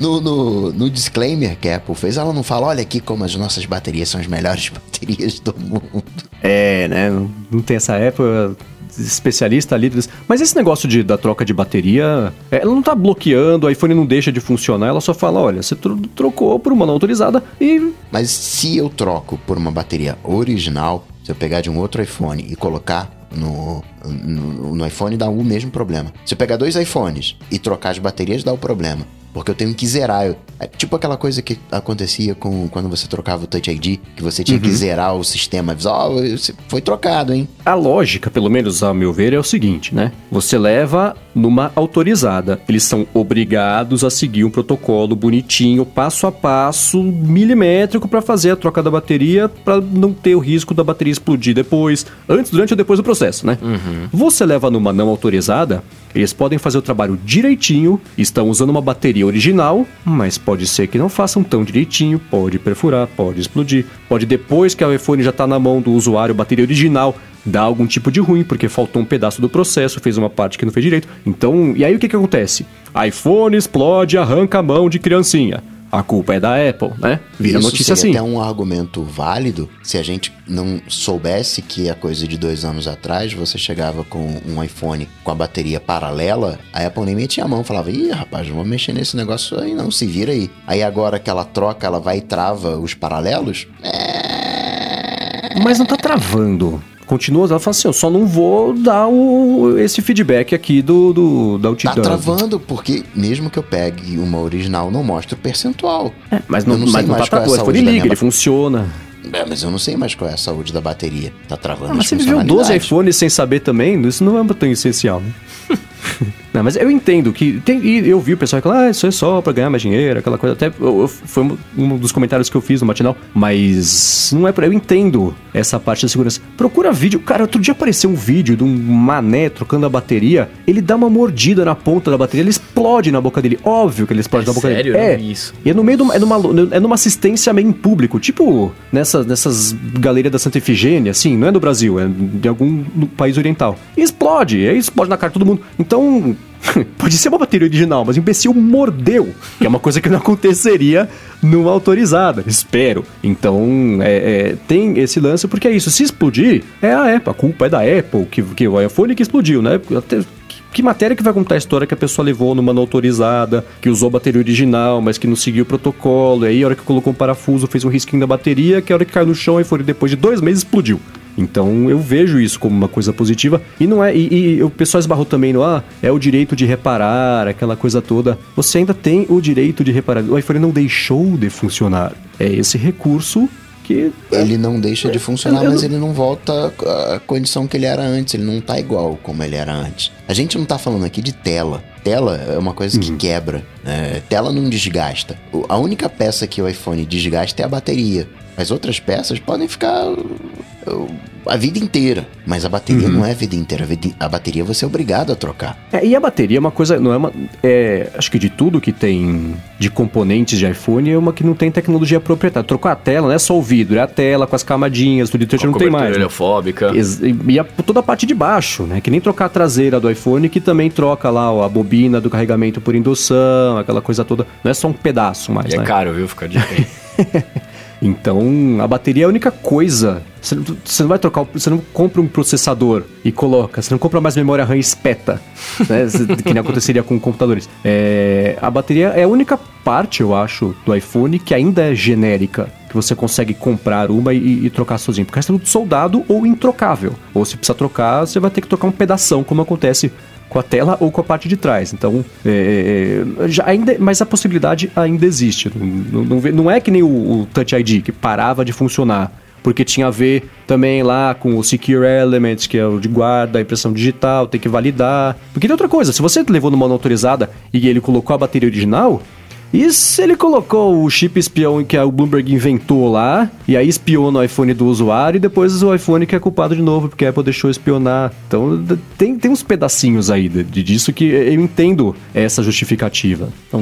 No, no, no, disclaimer que a Apple fez, ela não fala, olha aqui como as nossas baterias são as melhores <laughs> baterias do mundo. É, né? Não tem essa Apple especialista ali. Mas esse negócio de, da troca de bateria, é, ela não tá bloqueando, o iPhone não deixa de funcionar, ela só fala, olha, você tro trocou por uma não autorizada e... Mas se eu troco por uma bateria original, se eu pegar de um outro iPhone e colocar no, no, no iPhone, dá o mesmo problema. Se eu pegar dois iPhones e trocar as baterias, dá o problema. Porque eu tenho que zerar. É tipo aquela coisa que acontecia com quando você trocava o Touch ID, que você tinha uhum. que zerar o sistema. Ó, oh, foi trocado, hein? A lógica, pelo menos ao meu ver, é o seguinte, né? Você leva numa autorizada. Eles são obrigados a seguir um protocolo bonitinho, passo a passo, milimétrico para fazer a troca da bateria, para não ter o risco da bateria explodir depois, antes, durante ou depois do processo, né? Uhum. Você leva numa não autorizada, eles podem fazer o trabalho direitinho, estão usando uma bateria original, mas pode ser que não façam tão direitinho, pode perfurar, pode explodir, pode depois que o iPhone já está na mão do usuário, bateria original, dar algum tipo de ruim, porque faltou um pedaço do processo, fez uma parte que não fez direito. Então, e aí o que, que acontece? iPhone explode, arranca a mão de criancinha a culpa é da Apple, né? Vira Isso notícia seria assim. até um argumento válido se a gente não soubesse que a coisa de dois anos atrás você chegava com um iPhone com a bateria paralela, a Apple nem metia a mão, falava, ih, rapaz, não vou mexer nesse negócio aí não, se vira aí. Aí agora que ela troca, ela vai e trava os paralelos? É... Mas não tá travando continua, ela fala assim, eu só não vou dar o, esse feedback aqui do, do da utilidade. Tá travando, porque mesmo que eu pegue uma original, não mostra o percentual. É, mas não, não mas não tá travando, ele liga, ele funciona. É, mas eu não sei mais qual é a saúde da bateria. Tá travando ah, Mas você viu 12 iPhones sem saber também? Isso não é tão essencial, né? <laughs> Não, mas eu entendo que. Tem, e eu vi o pessoal falar, ah, isso é só pra ganhar mais dinheiro, aquela coisa. Até eu, eu, foi um dos comentários que eu fiz no matinal. Mas não é pra. Eu entendo essa parte da segurança. Procura vídeo. Cara, outro dia apareceu um vídeo de um mané trocando a bateria. Ele dá uma mordida na ponta da bateria, ele explode na boca dele. Óbvio que ele explode é na boca sério? dele. É, isso. E é no meio de uma, é numa, é numa assistência meio em público. Tipo nessas, nessas galerias da Santa Efigênia, assim, não é no Brasil, é de algum país oriental. E explode, e aí explode na cara de todo mundo. Então, <laughs> pode ser uma bateria original, mas o imbecil mordeu, que é uma coisa que não <laughs> aconteceria numa autorizada, espero. Então, é, é, tem esse lance, porque é isso, se explodir, é a Apple, a culpa é da Apple, que, que o iPhone que explodiu, né? Até, que matéria que vai contar a história que a pessoa levou numa não autorizada, que usou bateria original, mas que não seguiu o protocolo, e aí a hora que colocou um parafuso fez um risquinho da bateria, que a hora que caiu no chão e foi depois de dois meses explodiu. Então eu vejo isso como uma coisa positiva. E não é. E, e o pessoal esbarrou também no ah, é o direito de reparar, aquela coisa toda. Você ainda tem o direito de reparar. O iPhone não deixou de funcionar. É esse recurso que. Ele não deixa de funcionar, mas ele não volta à condição que ele era antes. Ele não tá igual como ele era antes. A gente não tá falando aqui de tela. Tela é uma coisa que uhum. quebra. Né? Tela não desgasta. A única peça que o iPhone desgasta é a bateria. As outras peças podem ficar a vida inteira. Mas a bateria uhum. não é a vida inteira. A bateria você é obrigado a trocar. É, e a bateria é uma coisa, não é uma. É, acho que de tudo que tem de componentes de iPhone é uma que não tem tecnologia proprietária. Trocar a tela não é só o vidro, é a tela com as camadinhas, tudo isso não tem mais. Né? E, e a, toda a parte de baixo, né? Que nem trocar a traseira do iPhone, que também troca lá a bobina do carregamento por indução, aquela coisa toda. Não é só um pedaço mais. E é né? é caro, viu? Fica de <laughs> Então, a bateria é a única coisa. Você, você, não vai trocar, você não compra um processador e coloca, você não compra mais memória RAM espeta, <laughs> né? que nem aconteceria com computadores. É, a bateria é a única parte, eu acho, do iPhone que ainda é genérica. Que você consegue comprar uma e, e trocar sozinho. Porque é tudo soldado ou introcável. Ou se precisa trocar, você vai ter que trocar um pedação, como acontece com a tela ou com a parte de trás. Então, é, é já ainda, mas a possibilidade ainda existe. Não, não, não é que nem o, o Touch ID, que parava de funcionar porque tinha a ver também lá com o Secure Elements, que é o de guarda, a impressão digital, tem que validar. Porque tem outra coisa, se você levou numa autorizada e ele colocou a bateria original, e se ele colocou o chip espião que o Bloomberg inventou lá e aí espiona o iPhone do usuário e depois o iPhone que é culpado de novo, porque a Apple deixou espionar. Então tem, tem uns pedacinhos aí de disso que eu entendo essa justificativa. Então,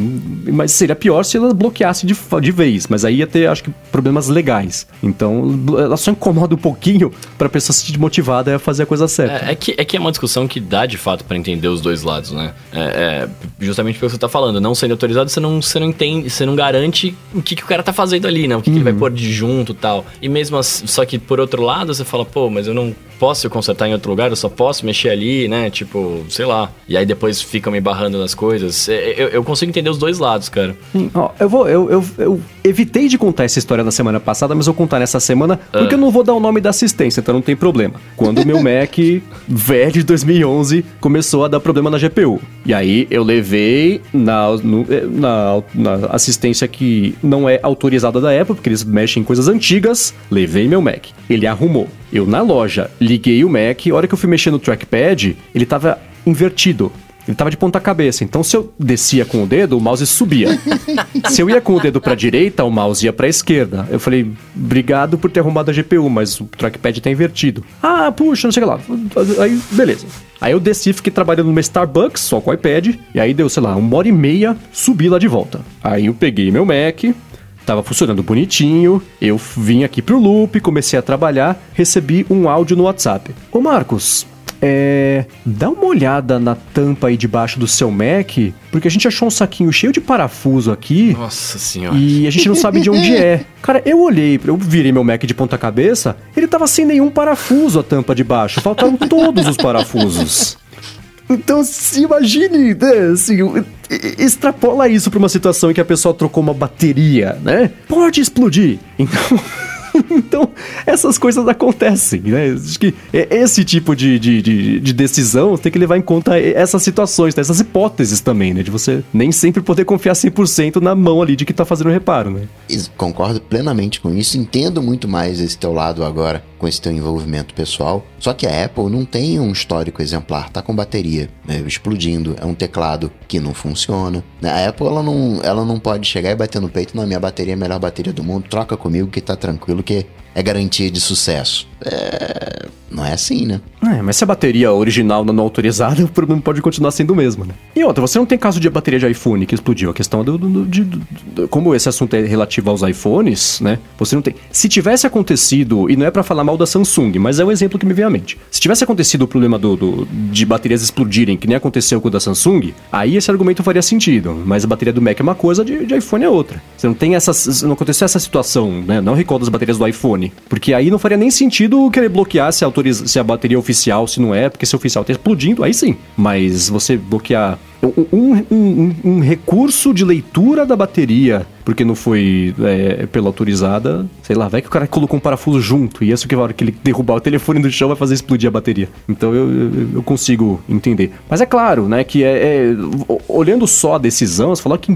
mas seria pior se ela bloqueasse de, de vez, mas aí ia ter, acho que, problemas legais. Então ela só incomoda um pouquinho pra pessoa se sentir motivada a fazer a coisa certa. É, é, que, é que é uma discussão que dá de fato para entender os dois lados, né? É, é, justamente pelo que você tá falando, não sendo autorizado, você não, você não entende, você não garante o que, que o cara tá fazendo ali, né? O que, uhum. que ele vai uhum. pôr de junto e tal. E mesmo assim, só que por outro lado, você fala, pô, mas eu não posso consertar em outro lugar, eu só posso mexer ali, né? Tipo, sei lá. E aí depois ficam me barrando nas coisas. É, eu, eu consigo entender os dois lados, cara. Ó, eu vou. Eu, eu, eu, evitei de contar essa história na semana passada, mas vou contar nessa semana, porque ah. eu não vou dar o nome da assistência, então não tem problema. Quando o meu <laughs> Mac velho de 2011 começou a dar problema na GPU. E aí eu levei na, no, eh, na, na assistência que não é autorizada da Apple, porque eles mexem em coisas antigas, levei meu Mac. Ele arrumou. Eu na loja liguei o Mac, a hora que eu fui mexer no trackpad, ele tava invertido. Ele tava de ponta cabeça. Então, se eu descia com o dedo, o mouse subia. <laughs> se eu ia com o dedo pra direita, o mouse ia pra esquerda. Eu falei, obrigado por ter arrumado a GPU, mas o trackpad tá invertido. Ah, puxa, não sei lá. Aí, beleza. Aí eu desci, fiquei trabalhando numa Starbucks, só com o iPad. E aí deu, sei lá, uma hora e meia, subi lá de volta. Aí eu peguei meu Mac, Tava funcionando bonitinho, eu vim aqui pro loop, comecei a trabalhar, recebi um áudio no WhatsApp. Ô Marcos, é. Dá uma olhada na tampa aí debaixo do seu Mac, porque a gente achou um saquinho cheio de parafuso aqui. Nossa senhora. E a gente não sabe de onde é. <laughs> Cara, eu olhei, eu virei meu Mac de ponta cabeça, ele tava sem nenhum parafuso a tampa de baixo. Faltaram todos os parafusos. <laughs> Então, se imagine, né, assim, extrapola isso para uma situação em que a pessoa trocou uma bateria, né? Pode explodir. Então. <laughs> então, essas coisas acontecem, né? Acho que esse tipo de, de, de, de decisão tem que levar em conta essas situações, né? essas hipóteses também, né? De você nem sempre poder confiar 100% na mão ali de que tá fazendo o reparo, né? Concordo plenamente com isso, entendo muito mais esse teu lado agora com esse teu envolvimento pessoal. Só que a Apple não tem um histórico exemplar, tá com bateria né, explodindo, é um teclado que não funciona. A Apple ela não, ela não pode chegar e bater no peito, não, minha bateria é a melhor bateria do mundo, troca comigo que tá tranquilo que é garantia de sucesso. É... Não é assim, né? É, mas se a bateria original não autorizada, <laughs> o problema pode continuar sendo o mesmo, né? E outra, você não tem caso de bateria de iPhone que explodiu. A questão do, do, de, do, como esse assunto é relativo aos iPhones, né? Você não tem. Se tivesse acontecido, e não é para falar mal da Samsung, mas é um exemplo que me vem à mente. Se tivesse acontecido o problema do, do, de baterias explodirem, que nem aconteceu com o da Samsung, aí esse argumento faria sentido. Mas a bateria do Mac é uma coisa, de, de iPhone é outra. Você não tem essa. Não aconteceu essa situação, né? Não recordo as baterias do iPhone. Porque aí não faria nem sentido querer bloquear se se a bateria é oficial, se não é, porque se o oficial tá explodindo, aí sim. Mas você bloquear um, um, um, recurso de leitura da bateria, porque não foi é, pela autorizada, sei lá, vai que o cara colocou um parafuso junto, e isso que a hora que ele derrubar o telefone do chão vai fazer explodir a bateria. Então eu, eu, consigo entender. Mas é claro, né, que é, é olhando só a decisão, você falou que,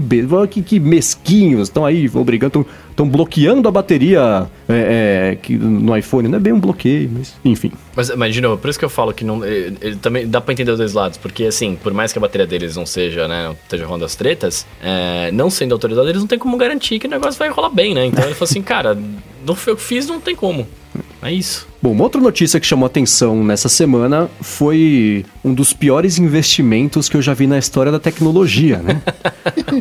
que, que mesquinhos estão aí obrigando, estão bloqueando a bateria é, é, que, no iPhone. Não é bem um bloqueio, mas enfim. Mas, mas de novo, por isso que eu falo que não, ele, ele também dá pra entender os dois lados, porque assim, por mais que a bateria deles eles não seja, né, esteja rolando as tretas, é, não sendo autorizado, eles não tem como garantir que o negócio vai rolar bem, né? Então ele falou assim, <laughs> cara, não foi eu que fiz, não tem como. É isso. Bom, uma outra notícia que chamou atenção nessa semana foi um dos piores investimentos que eu já vi na história da tecnologia, né? <laughs>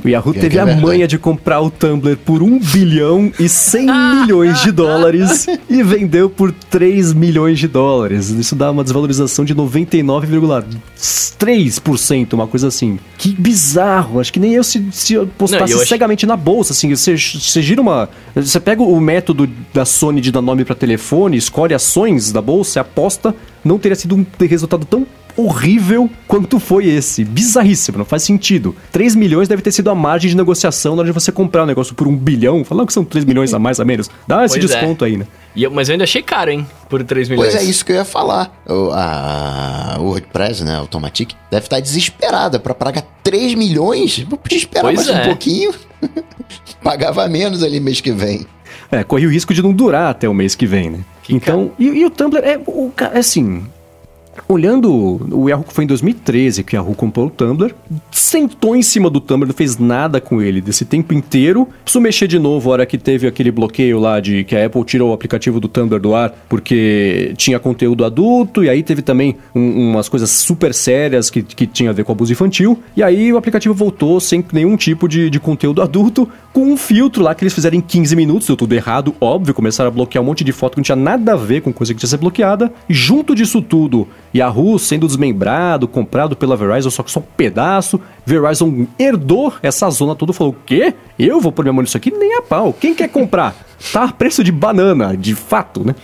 O Yahoo teve a manha de comprar o Tumblr por 1 bilhão e 100 milhões de dólares e vendeu por 3 milhões de dólares. Isso dá uma desvalorização de 99,3%, uma coisa assim. Que bizarro. Acho que nem eu se, se eu postasse Não, eu cegamente na bolsa, assim. Você, você gira uma... Você pega o método da Sony de dar nome para telefone, escolhe as ações da bolsa, aposta, não teria sido um resultado tão horrível quanto foi esse. Bizarríssimo, não faz sentido. 3 milhões deve ter sido a margem de negociação na hora de você comprar um negócio por um bilhão. Falando que são 3 milhões a mais a menos. Dá esse pois é. desconto é. aí, né? E eu, mas eu ainda achei caro, hein? Por 3 milhões. Pois é, isso que eu ia falar. O, a, WordPress, né? Automatic, deve estar desesperada para pagar 3 milhões. Vou esperar pois mais é. um pouquinho. <laughs> Pagava menos ali mês que vem. É, corre o risco de não durar até o mês que vem, né? Que então, e, e, o Tumblr é, o, é assim, olhando, o Yahoo foi em 2013 que o Yahoo comprou o Tumblr, sentou em cima do Tumblr, não fez nada com ele desse tempo inteiro. Precisou mexer de novo a hora que teve aquele bloqueio lá de que a Apple tirou o aplicativo do Tumblr do ar porque tinha conteúdo adulto, e aí teve também um, umas coisas super sérias que, que tinha a ver com abuso infantil. E aí o aplicativo voltou sem nenhum tipo de, de conteúdo adulto, com um filtro lá que eles fizeram em 15 minutos, deu tudo errado, óbvio, começaram a bloquear um monte de foto que não tinha nada a ver com coisa que tinha que ser bloqueada. E junto disso tudo, Yahoo sendo desmembrado, comprado pela Verizon, só que só um pedaço. Verizon herdou essa zona toda e falou: o quê? Eu vou pôr minha mão nisso aqui? Nem a pau. Quem quer comprar? tá a preço de banana, de fato, né?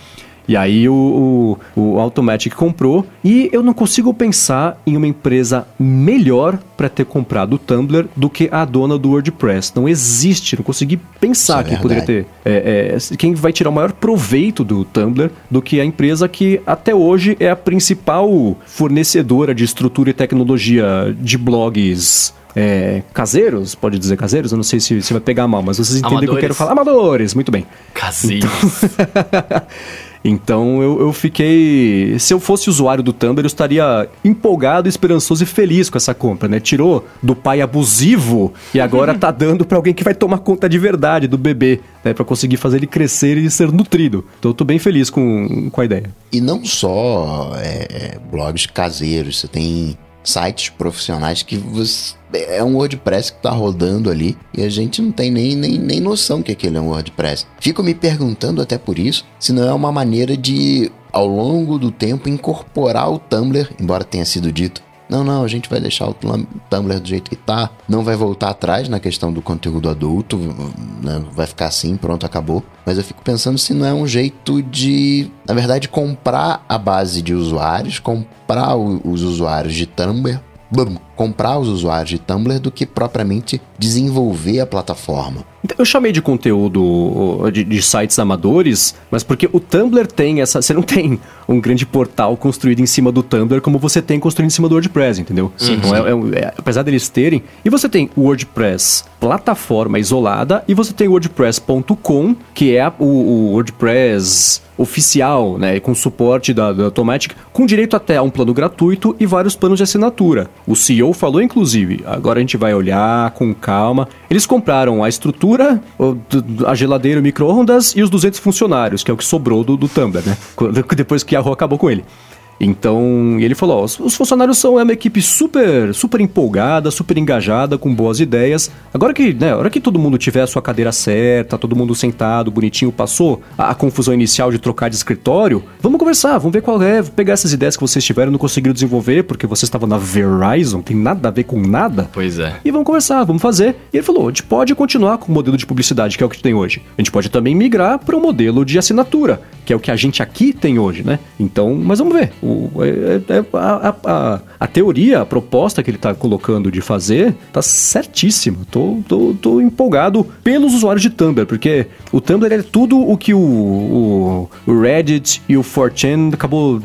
E aí o, o, o Automatic comprou e eu não consigo pensar em uma empresa melhor para ter comprado o Tumblr do que a dona do WordPress. Não existe, não consegui pensar Isso é que poderia ter. é, é, quem vai tirar o maior proveito do Tumblr do que a empresa que até hoje é a principal fornecedora de estrutura e tecnologia de blogs é, caseiros, pode dizer caseiros, eu não sei se, se vai pegar mal, mas vocês entendem o que eu quero falar. Amadores, muito bem. Caseiro. Então <laughs> eu, eu fiquei. Se eu fosse usuário do Tumblr, eu estaria empolgado, esperançoso e feliz com essa compra, né? Tirou do pai abusivo e agora tá <laughs> dando pra alguém que vai tomar conta de verdade do bebê, né? Pra conseguir fazer ele crescer e ser nutrido. Então eu tô bem feliz com, com a ideia. E não só é, blogs caseiros, você tem sites profissionais que você, é um WordPress que tá rodando ali e a gente não tem nem, nem, nem noção que aquele é um WordPress. Fico me perguntando até por isso se não é uma maneira de, ao longo do tempo, incorporar o Tumblr, embora tenha sido dito. Não, não, a gente vai deixar o Tum- Tumblr do jeito que tá. Não vai voltar atrás na questão do conteúdo adulto. né? Vai ficar assim, pronto, acabou. Mas eu fico pensando se não é um jeito de, na verdade, comprar a base de usuários, comprar os usuários de Tumblr, bum, comprar os usuários de Tumblr do que propriamente desenvolver a plataforma. Então, eu chamei de conteúdo de, de sites amadores, mas porque o Tumblr tem essa. Você não tem um grande portal construído em cima do Tumblr como você tem construído em cima do WordPress, entendeu? Então, é- é um- é- apesar deles terem. E você tem o WordPress plataforma isolada e você tem o WordPress.com, que é o, o WordPress oficial, né, com suporte da, da Automatic, com direito até a um plano gratuito e vários planos de assinatura. O CEO falou, inclusive, agora a gente vai olhar com calma. Eles compraram a estrutura, a geladeira, o micro-ondas e os 200 funcionários, que é o que sobrou do, do Tumblr, né, depois que a Yahoo acabou com ele. Então, e ele falou, ó, os, os funcionários são é uma equipe super, super empolgada, super engajada, com boas ideias. Agora que, né, hora que todo mundo tiver a sua cadeira certa, todo mundo sentado, bonitinho, passou a, a confusão inicial de trocar de escritório, vamos conversar, vamos ver qual é, pegar essas ideias que vocês tiveram e não conseguiram desenvolver porque vocês estavam na Verizon, tem nada a ver com nada. Pois é. E vamos conversar, vamos fazer. E ele falou: a gente pode continuar com o modelo de publicidade, que é o que tem hoje. A gente pode também migrar para o modelo de assinatura, que é o que a gente aqui tem hoje, né? Então, mas vamos ver. O, é- é- a, a- a- a teoria, a proposta que ele está colocando de fazer, tá certíssima. Tô, tô, tô empolgado pelos usuários de Tumblr, porque o Tumblr é tudo o que o, o, o Reddit e o 4chan acabou.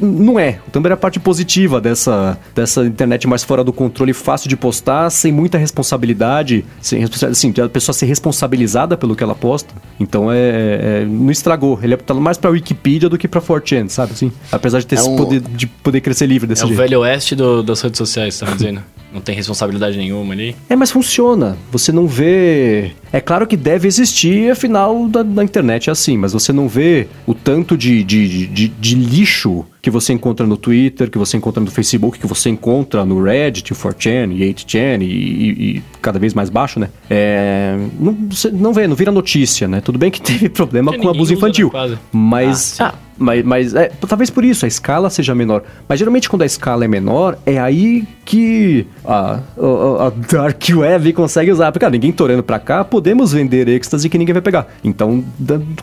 Não é. O Tumblr é a parte positiva dessa, dessa internet mais fora do controle, fácil de postar, sem muita responsabilidade, sem assim, a pessoa ser responsabilizada pelo que ela posta. Então é, é- não estragou. Ele é tá mais pra Wikipedia do que pra 4chan, sabe assim? Apesar de ter É esse um- poder de poder crescer livre desse É o jeito. velho oeste do- das redes sociais, tá me dizendo? Não tem responsabilidade nenhuma ali. É, mas funciona. Você não vê. É claro que deve existir, afinal, da, da internet é assim, mas você não vê o tanto de, de, de, de lixo que você encontra no Twitter, que você encontra no Facebook, que você encontra no Reddit, 4chan e 8chan e, e- e cada vez mais baixo, né? É, não, não vê, não vira notícia, né? Tudo bem que <laughs> teve problema Porque com abuso né, infantil, mas... Ah, Ah, mas, mas é, talvez por isso a escala seja menor. Mas geralmente quando a escala é menor, é aí que a, a, a Dark Web consegue usar. Porque, cara, ninguém torando pra cá, podemos vender êxtase que ninguém vai pegar. Então,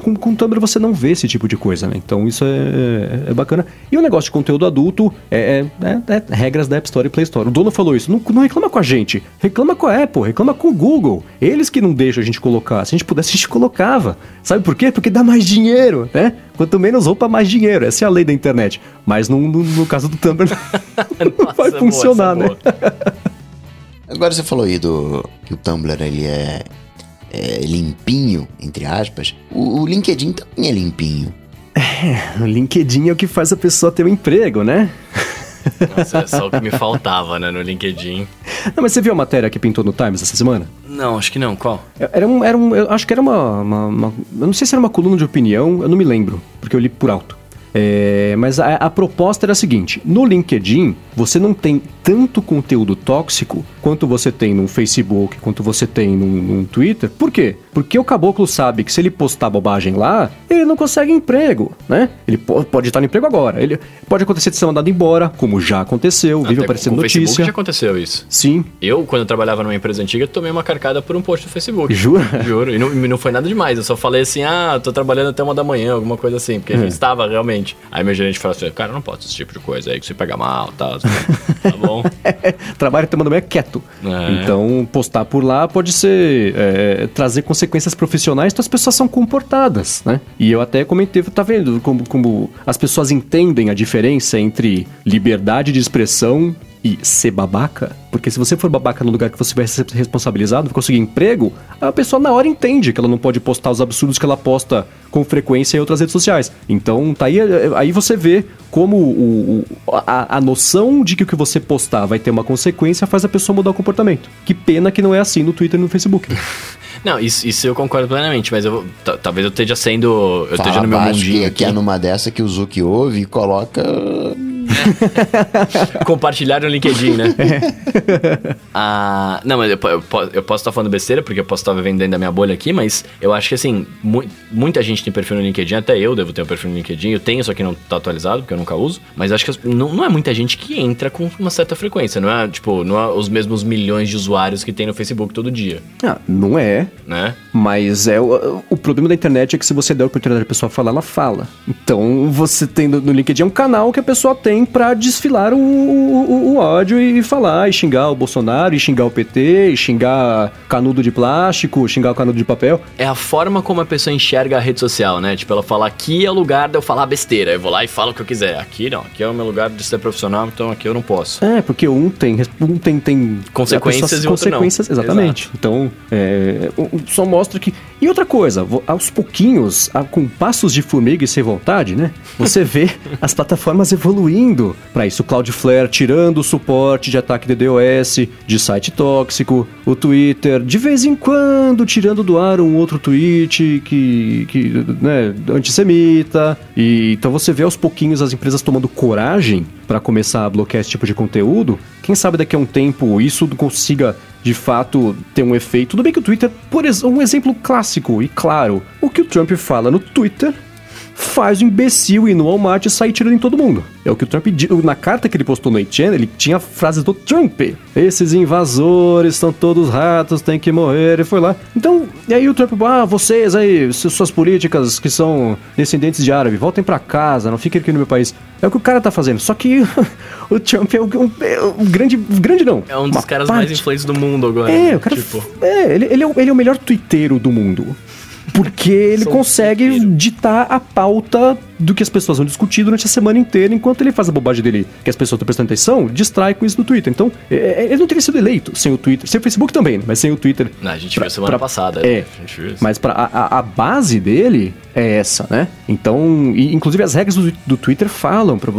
com, com o Tumblr você não vê esse tipo de coisa, né? Então isso é, é bacana. E o negócio de conteúdo adulto é, é- é- é regras da App Store e Play Store. O dono falou isso. Não, não reclama com a gente. Reclama com a Apple, reclama com o Google. Eles que não deixam a gente colocar. Se a gente pudesse, a gente colocava. Sabe por quê? Porque dá mais dinheiro, né? Quanto menos roupa, mais dinheiro. Essa é a lei da internet. Mas no, no- no caso do Tumblr, <laughs> não Nossa, vai boa, funcionar, é né? boa. <laughs> Agora você falou aí do que o Tumblr ele é, é limpinho, entre aspas. O, o LinkedIn também é limpinho. <laughs> O LinkedIn é o que faz a pessoa ter um emprego, né? Nossa, é só o que me faltava, né, no LinkedIn. Não, mas você viu a matéria que pintou no Times essa semana? Não, acho que não. Qual? Era um, era um, eu acho que era uma, uma- uma- Eu não sei se era uma coluna de opinião, eu não me lembro, porque eu li por alto. É, mas a, a proposta era a seguinte: no LinkedIn, você não tem tanto conteúdo tóxico quanto você tem no Facebook, quanto você tem no, Twitter. Por quê? Porque o caboclo sabe que se ele postar bobagem lá, ele não consegue emprego, né? Ele po- pode estar no emprego agora. Ele pode acontecer de ser mandado embora, como já aconteceu, vive Até aparecendo com o Facebook notícia. já aconteceu isso. Sim. Eu, quando eu trabalhava numa empresa antiga, tomei uma carcada por um post do Facebook. Jura? <laughs> Juro. E não, não foi nada demais. Eu só falei assim, ah, tô trabalhando até uma da manhã, alguma coisa assim. Porque a É. gente estava realmente. Aí meu gerente falou assim, cara, não pode esse tipo de coisa aí, que você pega mal, tá? tá bom? <laughs> Trabalho até mandando é quieto. É. Então, postar por lá pode ser é, trazer consequências profissionais, então as pessoas são comportadas, né? E eu até comentei, tá vendo como, como as pessoas entendem a diferença entre liberdade de expressão e ser babaca? Porque se você for babaca no lugar que você vai ser responsabilizado, conseguir emprego, a pessoa na hora entende que ela não pode postar os absurdos que ela posta com frequência em outras redes sociais. Então, tá aí, aí você vê como o, o- a, a noção de que o que você postar vai ter uma consequência faz a pessoa mudar o comportamento. Que pena que não é assim no Twitter e no Facebook. <laughs> Não, isso, isso eu concordo plenamente, mas eu talvez eu esteja sendo. Eu esteja Fala no meu mundinho que, aqui. que é numa dessa que o Zuki ouve e coloca. <laughs> Compartilhar no LinkedIn, né? É. <laughs> ah, não, mas eu, eu eu posso estar falando besteira, porque eu posso estar vivendo dentro da minha bolha aqui, mas eu acho que assim, mu- muita gente tem perfil no LinkedIn, até eu devo ter um perfil no LinkedIn. Eu tenho, só que não tá atualizado, porque eu nunca uso. Mas acho que não, não é muita gente que entra com uma certa frequência. Não é, tipo, não é os mesmos milhões de usuários que tem no Facebook todo dia, Ah, não é. né? Mas é o, o problema da internet é que se você der a oportunidade da pessoa falar, ela fala. Então você tem no, no LinkedIn um canal que a pessoa tem pra desfilar o, o, o ódio e falar, e xingar o Bolsonaro, e xingar o PT, e xingar canudo de plástico, xingar o canudo de papel. É a forma como a pessoa enxerga a rede social, né? Tipo, ela fala, aqui é o lugar de eu falar besteira. Eu vou lá e falo o que eu quiser. Aqui não, aqui é o meu lugar de ser profissional, então aqui eu não posso. É, porque um tem, um tem, tem Consequências pessoa- e outro não. consequências, exatamente. Então, é, só mostra que. E outra coisa, aos pouquinhos, com passos de formiga e sem vontade, né? Você vê <laughs> as plataformas evoluindo para isso. O Cloudflare tirando o suporte de ataque DDoS, de site tóxico, o Twitter, de vez em quando tirando do ar um outro tweet que, que né, antissemita. E então você vê aos pouquinhos as empresas tomando coragem para começar a bloquear esse tipo de conteúdo. Quem sabe daqui a um tempo isso consiga de fato ter um efeito. Tudo bem que o Twitter, por um exemplo clássico e claro, o que o Trump fala no Twitter faz o imbecil ir no Walmart e sair tirando em todo mundo. É o que o Trump na carta que ele postou no 8chan, ele tinha frases do Trump. Esses invasores são todos ratos, tem que morrer, ele foi lá. Então, e aí o Trump, ah, vocês aí, su- suas políticas que são descendentes de árabe, voltem pra casa, não fiquem aqui no meu país. É o que o cara tá fazendo. Só que <laughs> o Trump é um, é um grande, grande não. É um dos caras mais parte- influentes do mundo agora. é, né? o cara. Tipo, É, ele, ele, é, o- ele é o melhor twitteiro do mundo. Porque ele consegue ditar a pauta do que as pessoas vão discutir durante a semana inteira, enquanto ele faz a bobagem dele, que as pessoas estão prestando atenção, distrai com isso no Twitter. Então, é, é, ele não teria sido eleito sem o Twitter. Sem o Facebook também, né? mas sem o Twitter. não, a gente Pra- viu semana pra- passada. é. né? A gente viu isso. Mas pra, a, a- base dele é essa, né? Então, e, inclusive as regras do, do Twitter falam, pra,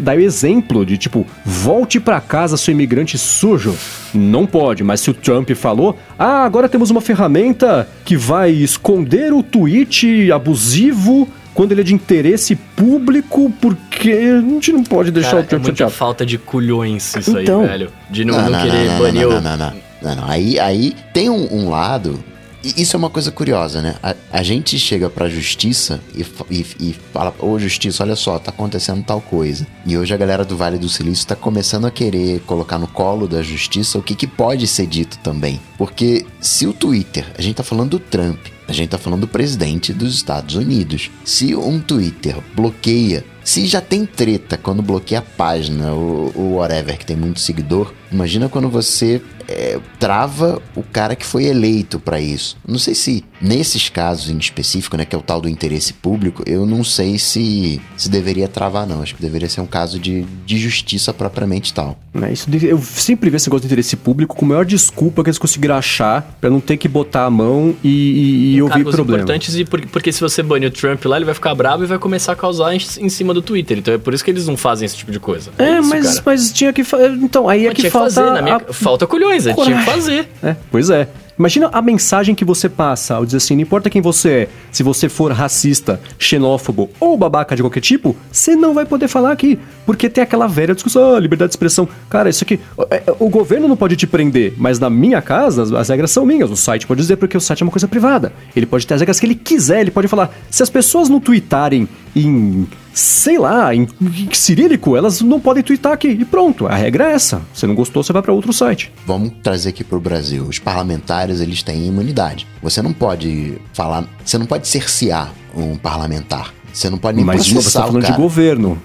dá o exemplo de tipo, volte pra casa, seu imigrante sujo. Não pode, mas se o Trump falou, ah, agora temos uma ferramenta que vai esconder o tweet abusivo quando ele é de interesse público, porque a gente não pode deixar Cara, o Trump é muita chateado. falta de culhões isso Então. aí, velho. De não, não, querer não, banir não, o... não, não, não, não, não. Aí, aí tem um, um lado. e Isso é uma coisa curiosa, né? A, a gente chega pra justiça e, e, e fala: Ô, justiça, olha só, tá acontecendo tal coisa. E hoje a galera do Vale do Silício tá começando a querer colocar no colo da justiça o que, que pode ser dito também. Porque se o Twitter, a gente tá falando do Trump, a gente tá falando do presidente dos Estados Unidos. Se um Twitter bloqueia se já tem treta quando bloqueia a página, o whatever, que tem muito seguidor, imagina quando você é, é, trava o cara que foi eleito para isso. Não sei se nesses casos em específico, né, que é o tal do interesse público, eu não sei se se deveria travar não. Acho que deveria ser um caso de, de justiça propriamente tal. É, isso eu sempre vi esse negócio de interesse público com a maior desculpa que eles conseguiram achar pra não ter que botar a mão e, e- e ouvir problema. importantes e por- porque se você bane o Trump lá, ele vai ficar bravo e vai começar a causar em, em cima do Twitter. Então é por isso que eles não fazem esse tipo de coisa. É, isso, mas, cara. mas tinha que fazer. Então, aí é Mas que falta. fazer, na minha... a- Falta colhões, é, tinha que fazer. É, pois é. Imagina a mensagem que você passa ao dizer assim: não importa quem você é, se você for racista, xenófobo ou babaca de qualquer tipo, você não vai poder falar aqui. Porque tem aquela velha discussão, ah, liberdade de expressão. Cara, isso aqui. é, é, O governo não pode te prender, mas na minha casa as, as regras são minhas. O site pode dizer porque o site é uma coisa privada. Ele pode ter as regras que ele quiser, ele pode falar. Se as pessoas não tweetarem em. Sei lá, em, em cirílico, elas não podem twittar aqui. E pronto, a regra é essa. Se não gostou, você vai pra outro site. Vamos trazer aqui pro Brasil. Os parlamentares, eles têm imunidade. Você não pode falar, você não pode cercear um parlamentar. Você não pode nem Mas de novo, você processar tá o falando de governo.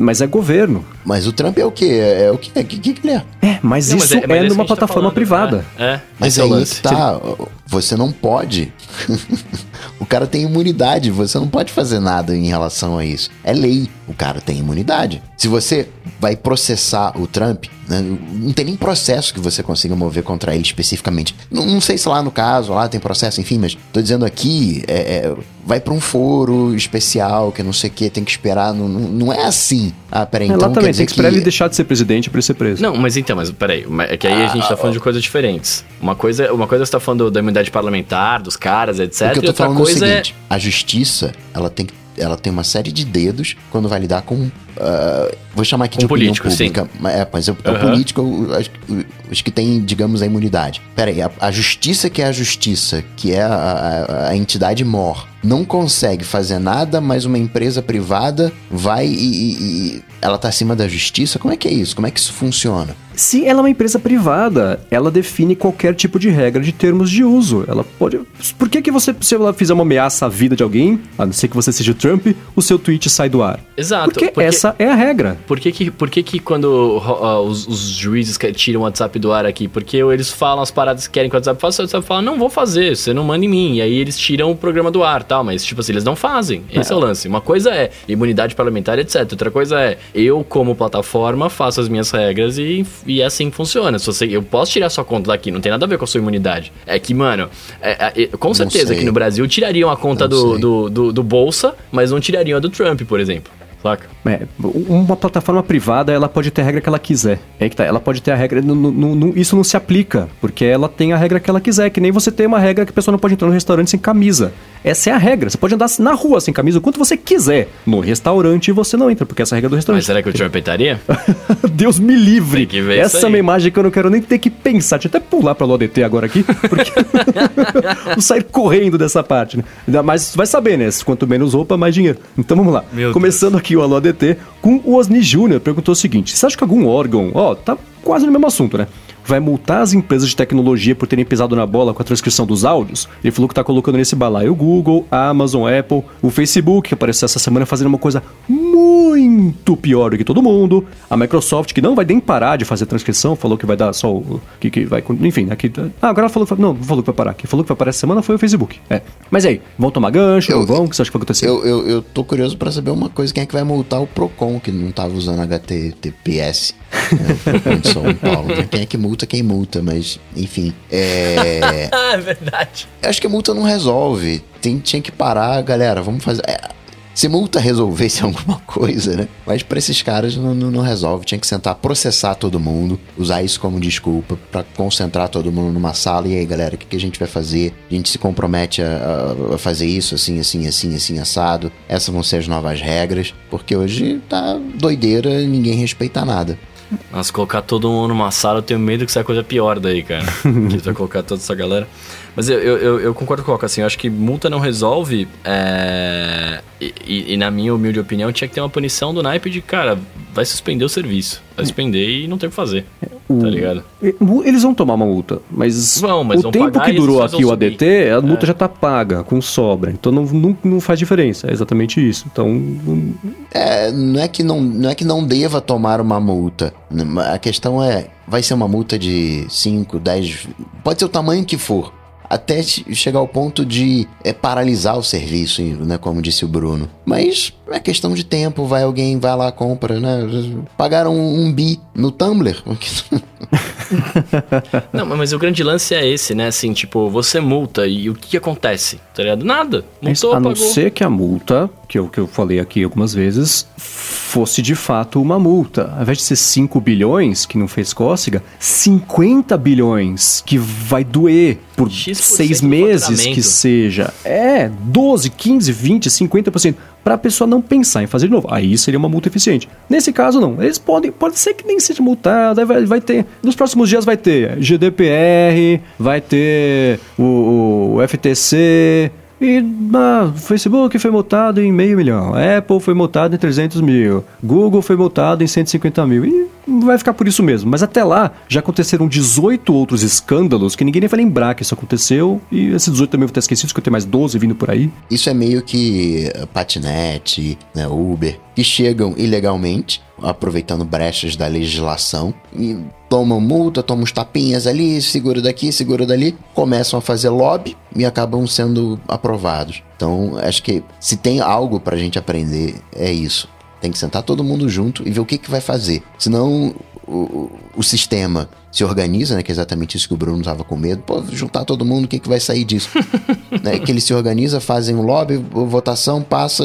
Mas é governo. Mas o Trump é o quê? É, é o quê? O que, que, que ele é? É, mas Não, isso mas é, mas que a numa tá plataforma falando, privada. É, é Mas é aí é tá. Você não pode. <laughs> o cara tem imunidade. Você não pode fazer nada em relação a isso. É lei. O cara tem imunidade. Se você vai processar o Trump, né, não tem nem processo que você consiga mover contra ele especificamente. Não, não sei se lá no caso, lá tem processo, enfim, mas tô dizendo aqui, é, é, vai pra um foro especial, que não sei o que, tem que esperar. Não, não, não é assim. Ah, peraí, É, então lá quer também, dizer tem que esperar ele deixar de ser presidente pra ele ser preso. Não, mas então, mas peraí, é que aí a gente tá falando de coisas diferentes. Uma coisa, uma coisa você tá falando da imunidade parlamentar, dos caras, etc. O que eu tô outra falando é o coisa seguinte: a justiça, ela tem que- ela tem uma série de dedos quando vai lidar com. Ah, vou chamar aqui Com de opinião político, sim. pública. Mas É, mas é, o Aham. político, os que têm, digamos, a imunidade. Pera aí, a, a justiça que é a justiça, que é a, a- a entidade mor, não consegue fazer nada, mas uma empresa privada vai e, e- e ela tá acima da justiça? Como é que é isso? Como é que isso funciona? Se ela é uma empresa privada, ela define qualquer tipo de regra de termos de uso. Ela pode. Por que, que você, se ela fizer uma ameaça à vida de alguém, a não ser que você seja o Trump, o seu tweet sai do ar? Exato. Porque, essa é a regra. Por que que, por que, que quando ó, os, os juízes tiram o WhatsApp do ar aqui? Porque eles falam as paradas que querem que o WhatsApp faça, o WhatsApp fala, não vou fazer, você não manda em mim. E aí eles tiram o programa do ar, tal. Mas, tipo assim, eles não fazem. Esse é, o lance. Uma coisa é imunidade parlamentar, etc. Outra coisa é, eu, como plataforma, faço as minhas regras e, e é assim que funciona. Se você, eu posso tirar sua conta daqui, não tem nada a ver com a sua imunidade. É que, mano, é- é- com certeza que no Brasil tirariam a conta do, do, do, do Bolsa, mas não tirariam a do Trump, por exemplo. Saca? É, uma plataforma privada, ela pode ter a regra que ela quiser. É que tá, ela pode ter a regra. não- não- não- isso não se aplica, porque ela tem a regra que ela quiser. Que nem você tem uma regra que a pessoa não pode entrar no restaurante sem camisa. Essa é a regra. Você pode andar na rua sem camisa o quanto você quiser. No restaurante você não entra, porque essa é a regra do Mas restaurante. será que o Trump estaria? <laughs> Deus me livre. Tem que ver isso Essa é uma imagem que eu não quero nem ter que pensar. Deixa eu até pular pra LODT agora aqui, porque <laughs> vou sair correndo dessa parte, né? Mas vai saber, né? Quanto menos roupa, mais dinheiro. Então vamos lá. Meu Começando aqui o Alô ADT com o Osni Júnior, perguntou o seguinte: você acha que algum órgão, ó, tá quase no mesmo assunto, né? Vai multar as empresas de tecnologia por terem pisado na bola com a transcrição dos áudios? Ele falou que tá colocando nesse balaio o Google, a Amazon, a Apple, o Facebook, que apareceu essa semana fazendo uma coisa muito pior do que todo mundo. A Microsoft, que não vai nem parar de fazer transcrição, falou que vai dar só o. Que, que vai. Enfim, aqui. Ah, agora ela falou que. Não, falou que vai parar. Quem falou que vai parar essa semana foi o Facebook. É. Mas aí, vão tomar gancho? Eu- não vão? O que você acha que vai acontecer? Eu, eu, eu tô curioso pra saber uma coisa: quem é que vai multar o Procon que não tava usando HTTPS? De São <laughs> Paulo. né? Quem é que multa, quem multa, mas enfim. É. Ah, <laughs> é verdade. Eu acho que a multa não resolve. Tem, tinha que parar, galera. Vamos fazer. é, se multa resolvesse <laughs> alguma coisa, né? Mas pra esses caras não, não, não resolve. Tinha que sentar, processar todo mundo, usar isso como desculpa pra concentrar todo mundo numa sala. E aí, galera, o que, que a gente vai fazer? A gente se compromete a, a- a fazer isso assim, assim, assim, assim, assado. Essas vão ser as novas regras. Porque hoje tá doideira e ninguém respeita nada. Mas colocar todo mundo numa sala, eu tenho medo que saia coisa pior daí, cara. <laughs> que vai colocar toda essa galera. Mas eu, eu, eu, concordo com o Coca, assim, eu acho que multa não resolve. é, E, e- e na minha humilde opinião, tinha que ter uma punição do naipe de, cara, vai suspender o serviço. Vai suspender e não tem o que fazer. tá ligado? Eles vão tomar uma multa, mas, Vão, mas o vão tempo pagar que durou aqui o subir. ADT, a multa já tá paga, com sobra. Então não, não, não faz diferença, é exatamente isso. Então, não- É, não é que não, não é que não deva tomar uma multa. A questão é, vai ser uma multa de 5, 10, pode ser o tamanho que for. Até che- chegar ao ponto de é, paralisar o serviço, né? Como disse o Bruno. Mas é questão de tempo, vai alguém, vai lá, compra, né? Pagaram um, um bi no Tumblr. <laughs> Não, mas o grande lance é esse, né? Assim, tipo, você multa e o que acontece? Tá ligado? Nada. Multou, a não pagou. ser que a multa, que eu, que eu falei aqui algumas vezes, fosse de fato uma multa. Ao invés de ser 5 bilhões, que não fez cócega, 50 bilhões, que vai doer por X% seis meses que seja. É, 12, 15, 20, 50%. Para a pessoa não pensar em fazer de novo. Aí seria uma multa eficiente. Nesse caso, não. Eles podem, pode ser que nem seja multado, vai, vai ter. Nos próximos dias vai ter GDPR, vai ter o, o FTC. E ah, Facebook foi multado em meio milhão, Apple foi multado em 300 mil, Google foi multado em 150 mil. E vai ficar por isso mesmo. Mas até lá já aconteceram 18 outros escândalos que ninguém nem vai lembrar que isso aconteceu. E esses 18 também vou ter esquecido, que eu tenho mais 12 vindo por aí. Isso é meio que eh, patinete, né, Uber, que chegam ilegalmente, aproveitando brechas da legislação e tomam multa, tomam uns tapinhas ali, segura daqui, segura dali, começam a fazer lobby e acabam sendo aprovados. Então, acho que se tem algo pra gente aprender, é isso. Tem que sentar todo mundo junto e ver o que, que vai fazer. Senão o, o, sistema se organiza, né? Que é exatamente isso que o Bruno tava com medo. Pô, juntar todo mundo, o que, que vai sair disso? <laughs> né, que ele se organiza, fazem um lobby, votação, passa,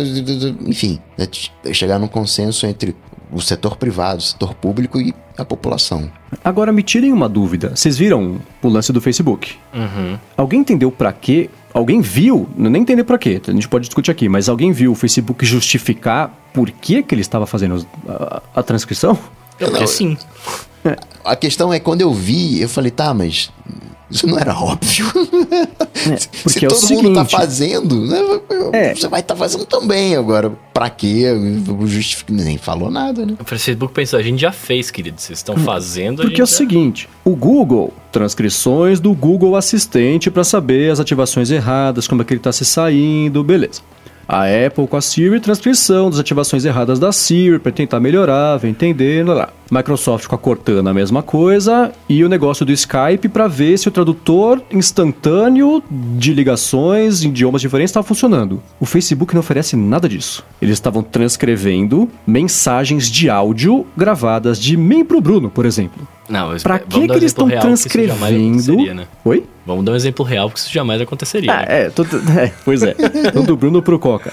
enfim, né, chegar num consenso entre o setor privado, o setor público e a população. Agora me tirem uma dúvida. Vocês viram o lance do Facebook? Uhum. Alguém entendeu pra quê? Alguém viu? Não nem entender pra quê. A gente pode discutir aqui, mas alguém viu o Facebook justificar por que, que ele estava fazendo a, a transcrição? Eu porque sim. A questão é quando eu vi, eu falei, tá, mas isso não era óbvio. <laughs> Se porque é o todo mundo tá seguinte- fazendo, né, É. você vai estar fazendo também agora. Pra quê? Justific... Nem falou nada, né? O Facebook pensou, a gente já fez, querido. Vocês estão fazendo, a Porque é o já- seguinte, o Google, transcrições do Google Assistente pra saber as ativações erradas, como é que ele tá se saindo, beleza. A Apple com a Siri, transcrição das ativações erradas da Siri para tentar melhorar, ver, entender, lá, lá. Microsoft com a Cortana a mesma coisa e o negócio do Skype para ver se o tradutor instantâneo de ligações em idiomas diferentes estava funcionando. O Facebook não oferece nada disso. Eles estavam transcrevendo mensagens de áudio gravadas de mim pro Bruno, por exemplo. Não, mas Pra vamos que, que um eles estão transcrevendo? né? Oi? Vamos dar um exemplo real, porque isso jamais aconteceria. Ah, né? é, tô- <laughs> é, pois é. Então, do Bruno pro Coca.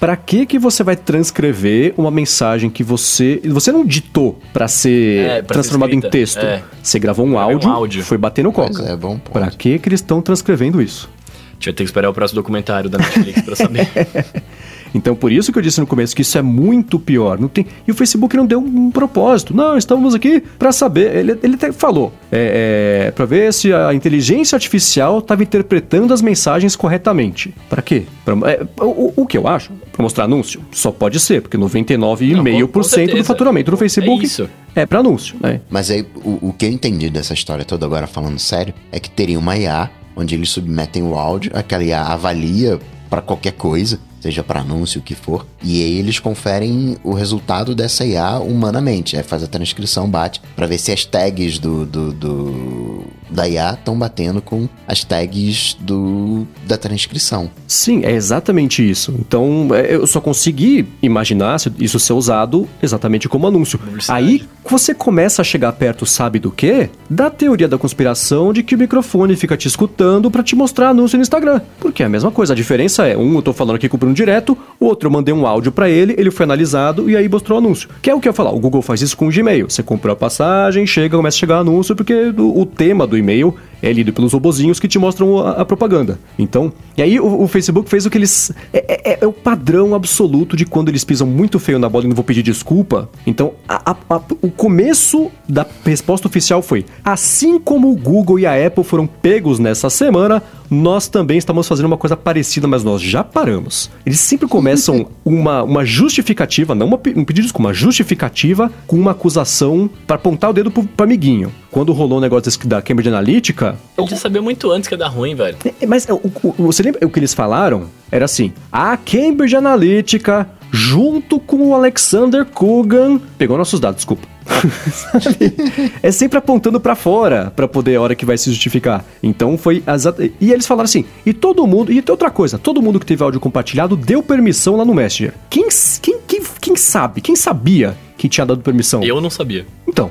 Pra que que você vai transcrever uma mensagem que você você não ditou pra ser É, pra ser transformado em escrita. texto? É. Você gravou um Gravei um áudio, áudio. foi bater no Coca. é, bom ponto. Pra que que eles estão transcrevendo isso? A gente vai ter que esperar o próximo documentário da Netflix pra saber. <laughs> Então, por isso que eu disse no começo que isso é muito pior. Não tem... E o Facebook não deu um propósito. Não, estamos aqui pra saber. Ele, ele até falou. É, é, pra ver se a inteligência artificial estava interpretando as mensagens corretamente. Pra quê? Pra, é, o, o que eu acho? Pra mostrar anúncio? Só pode ser, porque 99,5% com do faturamento do É Facebook isso. é pra anúncio, né? Mas aí, o, o que eu entendi dessa história toda, agora falando sério, é que teria uma IA, onde eles submetem o áudio, aquela IA avalia pra qualquer coisa, seja pra anúncio, o que for, e aí eles conferem o resultado dessa IA humanamente. Aí faz a transcrição, bate, pra ver se as tags do, do, do- da IA estão batendo com as tags do, da transcrição. Sim, é exatamente isso. Então, é, eu só consegui imaginar se- isso ser usado exatamente como anúncio. Aí, você começa a chegar perto, sabe do quê? Da teoria da conspiração de que o microfone fica te escutando pra te mostrar anúncio no Instagram. Porque é a mesma coisa, a diferença é, um eu tô falando aqui com o Bruno direto, o outro eu mandei um áudio pra ele, ele foi analisado e aí mostrou o anúncio. Que é o que eu ia falar, o Google faz isso com o Gmail. Você comprou a passagem, chega, começa a chegar anúncio, porque o, o tema do e-mail é lido pelos robozinhos que te mostram a, a propaganda. Então, e aí o, o Facebook fez o que eles. É, é- é o padrão absoluto de quando eles pisam muito feio na bola e não vou pedir desculpa. Então, a- a- o começo da resposta oficial foi: assim como o Google e a Apple foram pegos nessa semana, nós também estamos fazendo uma coisa parecida, mas nós já paramos. Eles sempre começam <laughs> uma, uma justificativa, não uma, um pedido de desculpa, uma justificativa com uma acusação para apontar o dedo pro, pro amiguinho. Quando rolou o negócio desse da Cambridge Analytica, Eu já sabia muito antes que ia dar ruim, velho. é, Mas o, o- o- você lembra o que eles falaram? Era assim: a Cambridge Analytica, junto com o Alexander Kugan, pegou nossos dados, desculpa. <laughs> É sempre apontando pra fora pra poder a hora que vai se justificar. Então foi exata- e eles falaram assim: e todo mundo e tem outra coisa, todo mundo que teve áudio compartilhado deu permissão lá no Messenger. Quem quem quem, quem sabe? Quem sabia que tinha dado permissão? Eu não sabia. Então,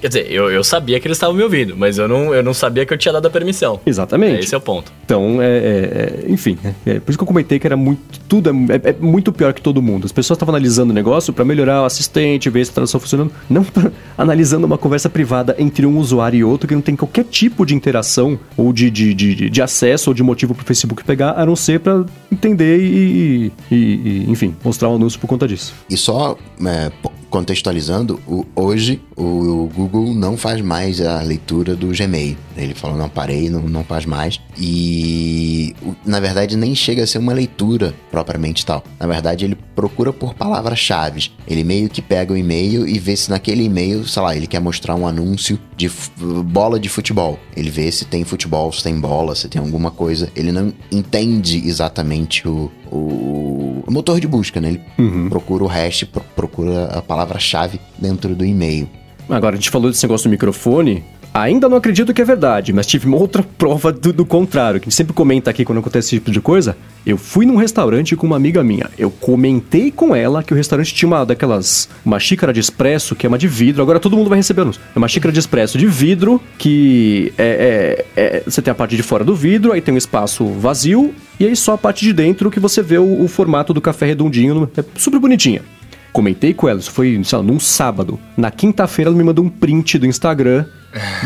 Quer dizer, eu, eu sabia que eles estavam me ouvindo, mas eu não, eu não sabia que eu tinha dado a permissão. exatamente. Esse é o ponto. Então, é, é- é- enfim, é, é por isso que eu comentei que era muito, tudo é, é- é muito pior que todo mundo. As pessoas estavam analisando o negócio pra melhorar o assistente, ver se a tradução funcionando, não pra- <laughs> analisando uma conversa privada entre um usuário e outro que não tem qualquer tipo de interação ou de, de, de, de- de acesso ou de motivo pro Facebook pegar, a não ser pra entender e, e- e, enfim, mostrar um anúncio por conta disso. E só é, contextualizando, o- hoje o, o Google não faz mais a leitura do Gmail. Ele falou, não parei, não, não faz mais. E na verdade nem chega a ser uma leitura propriamente tal. Na verdade ele procura por palavras-chave. Ele meio que pega o e-mail e vê se naquele e-mail, sei lá, ele quer mostrar um anúncio de bola de futebol. Ele vê se tem futebol, se tem bola, se tem alguma coisa. Ele não entende exatamente o, o, o motor de busca, né? Ele procura o hash, pro- procura a palavra-chave dentro do e-mail. Agora, a gente falou desse negócio do microfone. Ainda não acredito que é verdade, mas tive uma outra prova do, do contrário, que sempre comenta aqui quando acontece esse tipo de coisa. Eu fui num restaurante com uma amiga minha. Eu comentei com ela que o restaurante tinha uma daquelas. Uma xícara de espresso, que é uma de vidro. Agora todo mundo vai receber anúncio. É uma xícara de espresso de vidro, que é, é- é- Você tem a parte de fora do vidro, aí tem um espaço vazio, e aí só a parte de dentro que você vê o, o formato do café redondinho. É super bonitinha. Comentei com ela, isso foi, sei lá, num sábado. Na quinta-feira ela me mandou um print do Instagram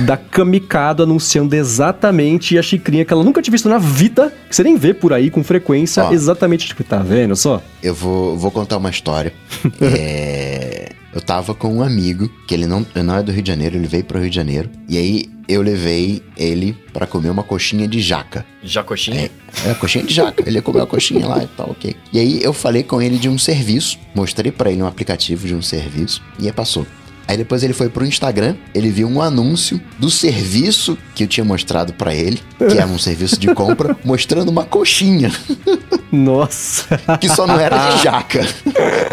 da Kamikado anunciando exatamente a xicrinha que ela nunca tinha visto na vida, que você nem vê por aí com frequência, Ó. exatamente, tipo, tá vendo só? Eu vou, vou contar uma história. <laughs> É, eu tava com um amigo, que ele não, ele não é do Rio de Janeiro, ele veio pro Rio de Janeiro. E aí eu levei ele pra comer uma coxinha de jaca. Já coxinha? É, coxinha de jaca. Ele ia comer a coxinha lá e tal, ok. E aí eu falei com ele de um serviço, mostrei pra ele um aplicativo de um serviço e aí passou. Aí depois ele foi pro Instagram, ele viu um anúncio do serviço que eu tinha mostrado pra ele, que era um <laughs> serviço de compra, mostrando uma coxinha, Nossa. que só não era de jaca.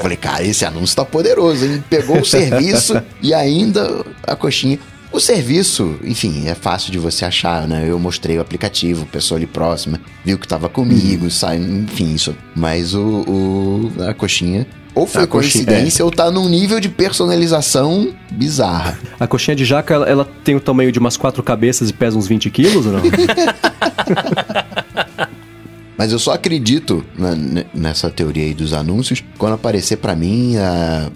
Falei, cara, esse anúncio tá poderoso, hein? Pegou o serviço e ainda a coxinha. O serviço, enfim, é fácil de você achar, né? Eu mostrei o aplicativo, pessoa ali próxima, viu que tava comigo, sai, enfim, isso. Mas o, o- a coxinha ou foi A coxinha, coincidência ou tá num nível de personalização bizarra. A coxinha de jaca, ela, ela tem o tamanho de umas quatro cabeças e pesa uns 20 quilos ou não? <laughs> Mas eu só acredito na- ne- nessa teoria aí dos anúncios quando aparecer pra mim a-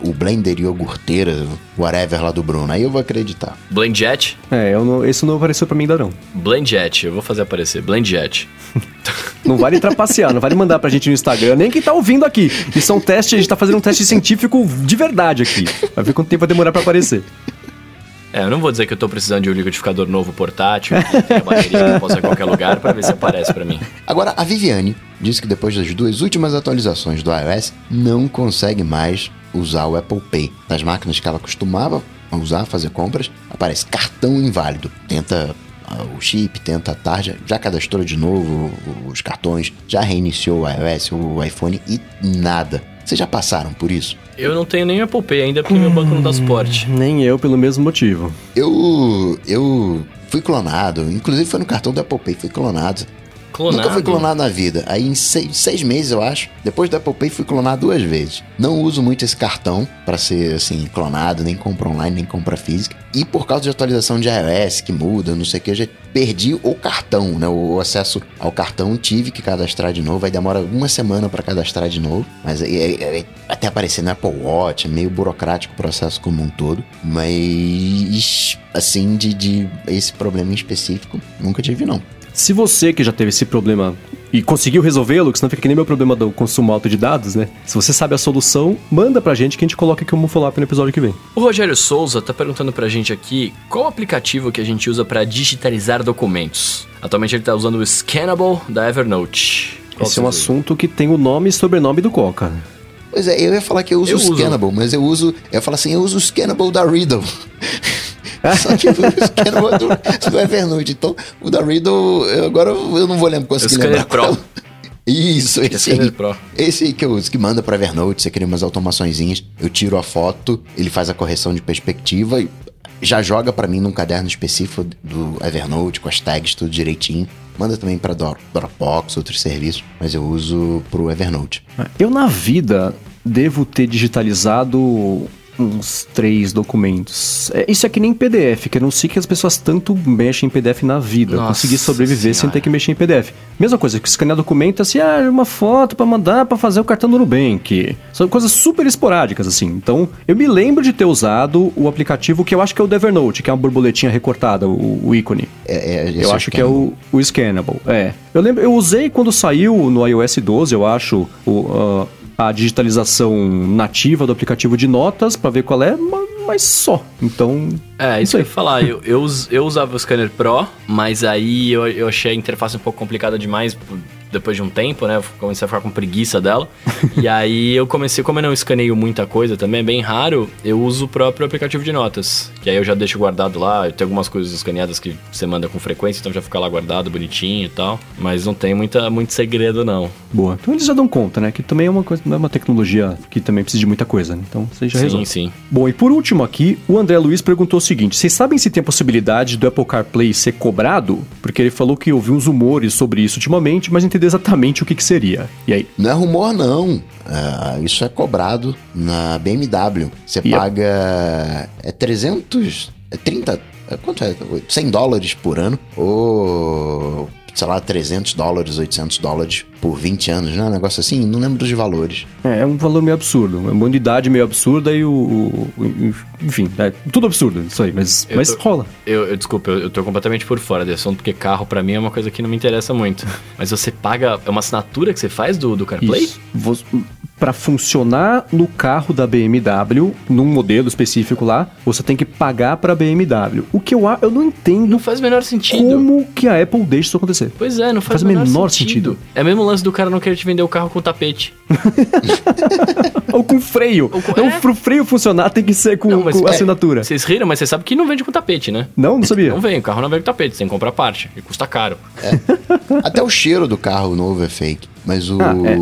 o blender iogurteira, whatever lá do Bruno. Aí eu vou acreditar. Blend Jet? é, eu não, esse não apareceu pra mim ainda não. Blend Jet, eu vou fazer aparecer. Blend Jet. <laughs> Não vale trapacear, não vale mandar pra gente no Instagram, nem quem tá ouvindo aqui. Isso é um teste, a gente tá fazendo um teste científico de verdade aqui. Vai ver quanto tempo vai demorar pra aparecer. É, eu não vou dizer que eu tô precisando de um liquidificador novo portátil, que bateria que eu posso ir em qualquer lugar, pra ver se aparece pra mim. Agora, a Viviane disse que depois das duas últimas atualizações do iOS, não consegue mais usar o Apple Pay. Nas máquinas que ela costumava usar, fazer compras, aparece cartão inválido. Tenta ah, o chip, tenta a tarja, já cadastrou de novo os cartões, já reiniciou o iOS, o iPhone e nada. Vocês já passaram por isso? Eu não tenho nem Apple Pay ainda porque meu banco não dá suporte. Nem eu, pelo mesmo motivo. Eu eu fui clonado, inclusive foi no cartão do Apple Pay, fui clonado. Clonado? Nunca fui clonado na vida. Aí em seis, seis meses, eu acho, depois do Apple Pay, fui clonado duas vezes. Não uso muito esse cartão pra ser, assim, clonado, nem compra online, nem compra física. E por causa de atualização de iOS, que muda, não sei o que, eu já perdi o cartão, né? O acesso ao cartão, tive que cadastrar de novo. Aí demora uma semana pra cadastrar de novo. Mas aí, aí- aí até aparecer no Apple Watch, é meio burocrático o processo como um todo. Mas, assim, de, de esse problema em específico, nunca tive, não. Se você que já teve esse problema e conseguiu resolvê-lo, que senão fica que nem meu problema do consumo alto de dados, né? Se você sabe a solução, manda pra gente que a gente coloca aqui como follow-up no episódio que vem. O Rogério Souza tá perguntando pra gente aqui qual aplicativo que a gente usa pra digitalizar documentos. Atualmente ele tá usando o Scannable da Evernote. Qual Esse é um assunto que tem o nome e sobrenome do Coca. Pois é, eu ia falar que eu uso Eu o uso. Scannable, mas eu uso. Eu ia falar assim, eu uso o Scannable da Riddle. Só que <laughs> o Scannable do, do Evernote. Então, o da Riddle, eu- agora eu não vou lembrar, conseguir Scanner lembrar. Pro. qual. Isso, esse aí. Pro. Esse aí que eu uso, que manda pra Evernote, você cria umas automaçõezinhas, eu tiro a foto, ele faz a correção de perspectiva e já joga pra mim num caderno específico do Evernote, com as tags tudo direitinho. Manda também pra Dro- Dropbox, outros serviços, mas eu uso pro Evernote. Eu, na vida, devo ter digitalizado uns três documentos. É, isso é que nem PDF, que eu não sei que as pessoas tanto mexem em PDF na vida. Nossa consegui sobreviver sem Senhora. ter que mexer em PDF. Mesma coisa, que escanear documento assim, ah, uma foto pra mandar pra fazer o cartão do Nubank. São coisas super esporádicas, assim. Então, eu me lembro de ter usado o aplicativo que eu acho que é o Evernote, que é uma borboletinha recortada, o, o ícone. É, é, Eu o acho que é o, o Scannable. É. Eu lembro, eu usei quando saiu no iOS 12, eu acho, o, ah, a digitalização nativa do aplicativo de notas pra ver qual é, ma- mas só. Então. É, isso que eu ia falar. Eu, eu, eu usava o Scanner Pro, mas aí eu, eu achei a interface um pouco complicada demais depois de um tempo, né? Comecei a ficar com preguiça dela. e aí eu comecei, como eu não escaneio muita coisa também, é bem raro, eu uso o próprio aplicativo de notas. Que aí eu já deixo guardado lá. Tem algumas coisas escaneadas que você manda com frequência, então já fica lá guardado, bonitinho e tal. Mas não tem muita, muito segredo, não. Boa. Então eles já dão conta, né? Que também é uma coisa, não é uma tecnologia que também precisa de muita coisa, né? Então você já sim, resolve. sim. Bom, e por último aqui, o André Luiz perguntou o seguinte: vocês sabem se tem a possibilidade do Apple CarPlay ser cobrado? Porque ele falou que ouviu uns rumores sobre isso ultimamente, mas não entendeu exatamente o que, que seria. E aí? Não é rumor, não. Ah, isso é cobrado na BMW. Você Yep. paga. É 300. É 30. é Quanto é? 100 dólares por ano. Ou. Sei lá, 300 dólares, 800 dólares por 20 anos, né? Um negócio assim, não lembro dos valores. É, é um valor meio absurdo. É uma unidade meio absurda e o. o- o- enfim, é tudo absurdo isso aí, mas, Eu mas tô- rola. Eu, eu desculpa, eu, eu tô completamente por fora desse assunto, porque carro pra mim é uma coisa que não me interessa muito. <laughs> Mas você paga. É uma assinatura que você faz do, do CarPlay? Isso. Vo- Pra funcionar no carro da BMW, num modelo específico lá, você tem que pagar pra BMW. O que eu, a- eu não entendo Não faz o menor sentido. como que a Apple deixa isso acontecer. Pois é, não faz, Faz o menor sentido. É o mesmo lance do cara não querer te vender o carro com tapete. <laughs> Ou com freio. Ou com- Não, é. pro freio funcionar tem que ser com, Não, mas com é, assinatura. Vocês riram, mas você sabe que não vende com tapete, né? Não, não sabia. Não vem, o carro não vem com tapete, você tem que comprar parte. E custa caro. Até o cheiro do carro novo é fake. Mas o, Ah, é.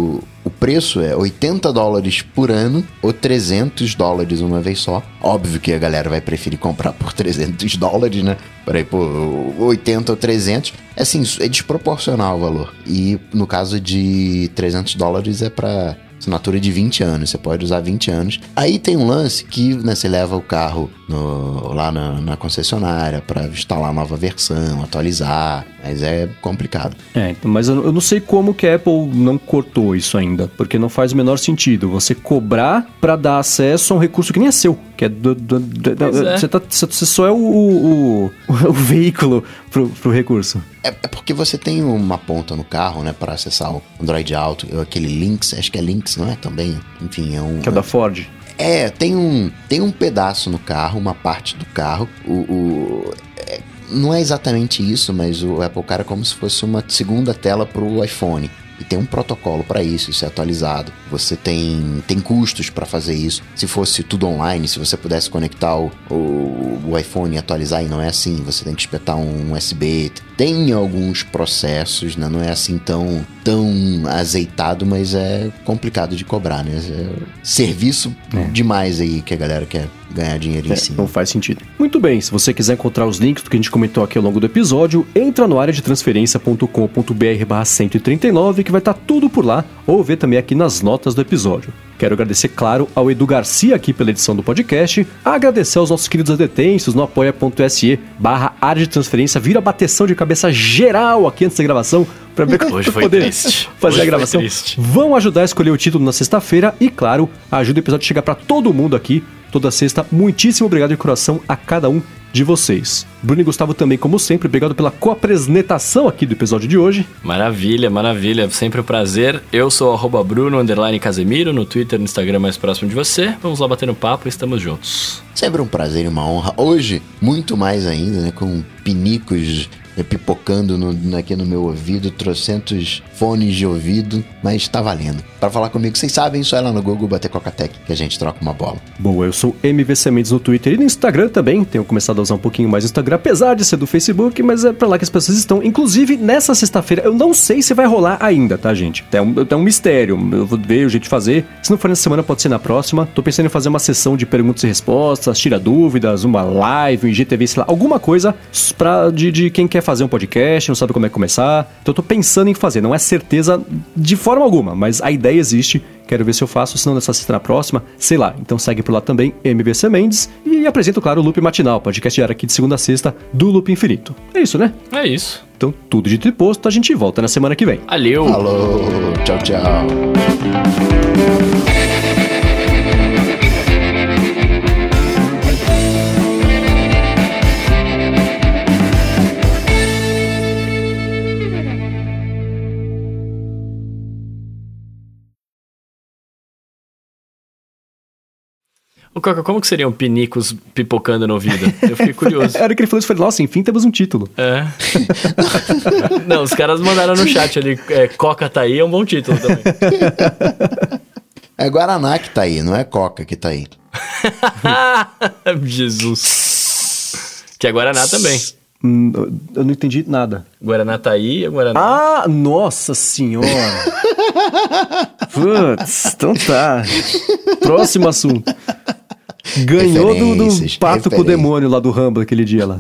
O preço é 80 dólares por ano ou 300 dólares uma vez só. Óbvio que a galera vai preferir comprar por 300 dólares, né? Peraí, pô, 80 ou 300. É assim, é desproporcional o valor. E no caso de 300 dólares é pra assinatura de 20 anos. Você pode usar 20 anos. Aí tem um lance que né, você leva o carro no- lá na, na concessionária pra instalar nova versão, atualizar. Mas é complicado. É, então, mas eu, não sei como que a Apple não cortou isso ainda, porque não faz o menor sentido você cobrar pra dar acesso a um recurso que nem é seu, que é do, do- do- Pois é. você, tá- você- só é o, o, o- <laughs> o veículo pro, pro recurso. É, é porque você tem uma ponta no carro, né, para acessar o Android Auto, aquele Lynx, acho que é Lynx, não é? Também, enfim, é um. Que é o da Ford. É, tem um, tem um pedaço no carro, uma parte do carro. O, o- é, não é exatamente isso, mas o Apple Car é como se fosse uma segunda tela pro iPhone. E tem um protocolo para isso, isso é atualizado. Você tem, tem custos para fazer isso. Se fosse tudo online, se você pudesse conectar o, o, o iPhone e atualizar, e não é assim, você tem que espetar um USB. Tem alguns processos, né? não é assim tão, tão azeitado, mas é complicado de cobrar, né? É serviço demais aí que a galera quer ganhar dinheiro em É, cima. não faz sentido. Muito bem, se você quiser encontrar os links do que a gente comentou aqui ao longo do episódio, entra no área de transferência.com.br barra 139 que vai estar tudo por lá, ou ver também aqui nas notas do episódio. Quero agradecer, claro, ao Edu Garcia aqui pela edição do podcast, agradecer aos nossos queridos adetensos no apoia.se barra área de transferência, vira bateção de cabeça geral aqui antes da gravação, pra, ver, <laughs> Hoje pra foi poder triste. fazer Hoje a gravação. Vão ajudar a escolher o título na sexta-feira e, claro, ajuda o episódio a chegar pra todo mundo aqui, toda sexta. Muitíssimo obrigado de coração a cada um de vocês. Bruno e Gustavo também, como sempre, obrigado pela co-apresentação aqui do episódio de hoje. Maravilha, maravilha. Sempre um prazer. Eu sou arroba Bruno underline Casemiro, no Twitter, no Instagram mais próximo de você. Vamos lá bater no papo e estamos juntos. Sempre um prazer e uma honra. Hoje, muito mais ainda, né? Com pinicos pipocando no- aqui no meu ouvido, trocentos fones de ouvido, mas tá valendo. Para falar comigo, vocês sabem, só é lá no Google bater Coca-Tech que a gente troca uma bola. Boa, eu sou MVC Mendes no Twitter e no Instagram também. Tenho começado a usar um pouquinho mais o Instagram, apesar de ser do Facebook, mas é pra lá que as pessoas estão. Inclusive, nessa sexta-feira, eu não sei se vai rolar ainda, tá, gente? É um, é um mistério. Eu vou ver o jeito de fazer. Se não for nessa semana, pode ser na próxima. Tô pensando em fazer uma sessão de perguntas e respostas, tira dúvidas, uma live, um IGTV, sei lá, alguma coisa pra, de, de quem quer fazer um podcast, não sabe como é que começar. Então eu tô pensando em fazer. Não é certeza de forma alguma, mas a ideia existe. Quero ver se eu faço, senão nessa sexta na próxima, sei lá. Então segue por lá também, MVC Mendes. E apresento, claro, o Loop Matinal, podcast diário aqui de segunda a sexta do Loop Infinito. É isso, né? É isso. Então, tudo dito e posto, a gente volta na semana que vem. Valeu! Falou, tchau, tchau. Coca, como que seriam pinicos pipocando no ouvido? Eu fiquei <laughs> curioso. A hora que ele falou isso, eu falei, nossa, enfim, temos um título. É. <laughs> Não, os caras mandaram no chat ali, é, Coca tá aí, é um bom título também. <laughs> É Guaraná que tá aí, não é Coca que tá aí. Jesus. Que é Guaraná também. Hum, eu não entendi nada. Guaraná tá aí, é Guaraná. Ah, nossa senhora! Putz, então tá. Próximo assunto. Ganhou do, do pato com o demônio lá do Rumble aquele dia lá.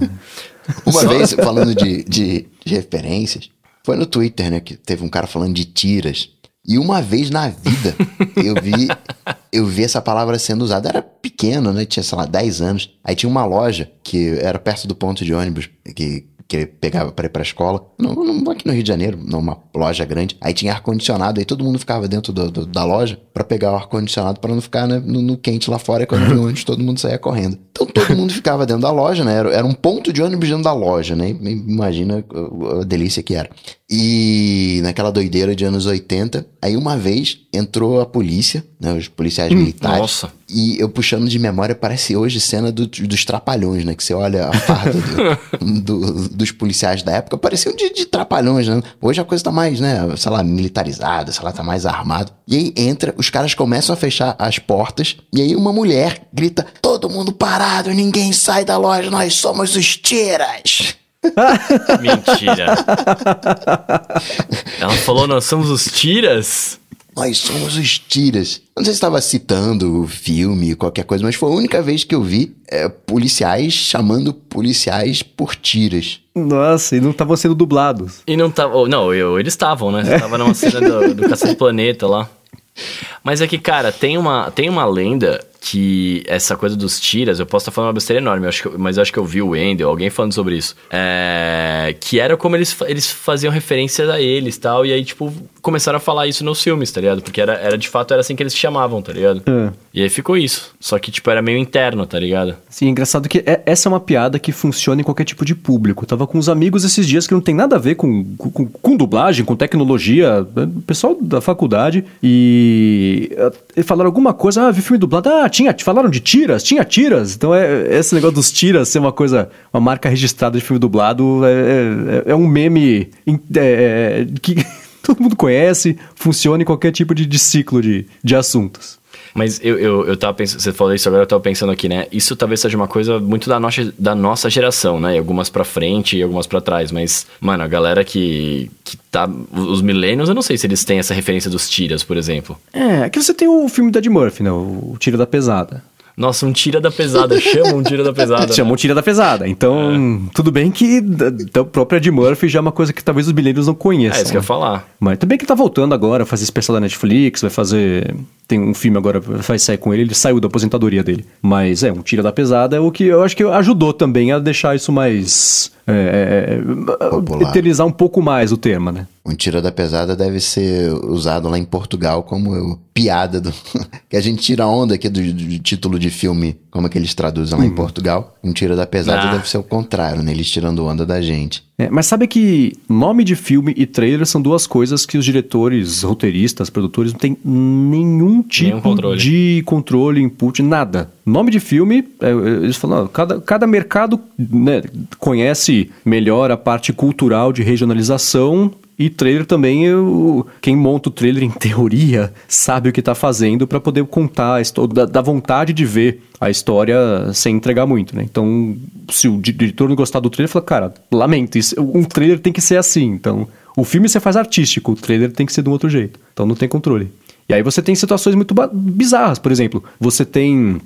Uma vez, falando de, de, de referências, foi no Twitter, né? Que teve um cara falando de tiras. E uma vez na vida eu vi eu vi essa palavra sendo usada. Era pequeno, né? Tinha, sei lá, 10 anos. Aí tinha uma loja que era perto do ponto de ônibus que, que ele pegava pra ir pra escola. Não, aqui no Rio de Janeiro, numa loja grande. Aí tinha ar-condicionado. Aí todo mundo ficava dentro do- do- da loja pra pegar o ar-condicionado pra não ficar né, no, no quente lá fora. E quando vinha ônibus, todo mundo saía correndo. Então todo mundo ficava dentro da loja, né? Era, era um ponto de ônibus dentro da loja, né? Imagina a, a delícia que era. E naquela doideira de anos 80, aí uma vez entrou a polícia, né? Os policiais militares. nossa. E eu puxando de memória, parece hoje cena do- dos trapalhões, né? Que você olha a farda do- <laughs> do- dos policiais da época, pareciam de, de trapalhões, né? Hoje a coisa tá mais, né? Sei lá, militarizada, sei lá, tá mais armado. E aí entra, os caras começam a fechar as portas, e aí uma mulher grita: Todo mundo parado, ninguém sai da loja, nós somos os tiras. <laughs> Mentira. <laughs> Ela falou, nós somos os tiras? Nós somos os tiras. Não sei se estava citando o filme, qualquer coisa, mas foi a única vez que eu vi é, policiais chamando policiais por tiras. Nossa, e não estavam sendo dublados. E não tava. oh, Não, eu, eles estavam, né? Você tava numa cena do, do Cacete Planeta lá. Mas é que, cara, tem uma, tem uma lenda que essa coisa dos tiras, eu posso estar falando uma besteira enorme, eu acho mas eu acho que eu vi o Wendel, alguém falando sobre isso. É, que era como eles, eles faziam referências a eles tal, e aí, tipo, começaram a falar isso nos filmes, tá ligado? Porque era, era de fato era assim que eles se chamavam, tá ligado? É. E aí ficou isso. Só que, tipo, era meio interno, tá ligado? Sim, engraçado que é- essa é uma piada que funciona em qualquer tipo de público. Eu tava com uns amigos esses dias que não tem nada a ver com, com, com dublagem, com tecnologia, né, pessoal da faculdade, e eh, falaram alguma coisa, ah, vi filme dublado, ah, tinha, falaram de tiras, tinha tiras. Então é esse negócio dos tiras ser uma coisa, uma marca registrada de filme dublado, é, é, é um meme é, é, que todo mundo conhece, funciona em qualquer tipo de, de ciclo de, de assuntos. Mas eu, eu, eu tava pensando, você falou isso agora, eu tava pensando aqui, né? Isso talvez seja uma coisa muito da nossa, da nossa geração, né? E algumas pra frente e algumas pra trás. Mas, mano, a galera que, que tá. Os millennials, eu não sei se eles têm essa referência dos tiras, por exemplo. É, aqui você tem o filme da Ed Murphy, né? O Tiro da Pesada. Nossa, um tira da pesada, chama um tira da pesada. <laughs> Chamou Tira da Pesada. Então, tudo bem que da, própria Ed Murphy já é uma coisa que talvez os milênios não conheçam. É isso que eu ia né? falar. Mas também que tá voltando agora, fazer especial da Netflix, vai fazer. Tem um filme agora, vai sair com ele, ele saiu da aposentadoria dele. Mas é, um Tira da Pesada é o que eu acho que ajudou também a deixar isso mais. É, é, Popular. eternizar um pouco mais o tema, né? Um tira da pesada deve ser usado lá em Portugal como eu, piada do. <laughs> que a gente tira onda aqui do, do, título de filme, como é que eles traduzem lá em Portugal. Um tira da pesada ah. deve ser o contrário, né? Eles tirando onda da gente. É, mas sabe que nome de filme e trailer são duas coisas que os diretores, roteiristas, produtores não têm nenhum tipo nenhum controle. de controle, input, nada. Nome de filme, é, eles falam, cada, cada mercado né, conhece melhor a parte cultural de regionalização e trailer também, eu, quem monta o trailer em <laughs> teoria sabe o que está fazendo para poder contar a história, da, da, vontade de ver a história sem entregar muito, né? Então, se o diretor não gostar do trailer, fala, cara, lamento, isso, um trailer tem que ser assim. Então, o filme você faz artístico, o trailer tem que ser de um outro jeito. Então, não tem controle. E aí você tem situações muito bizarras, por exemplo, você tem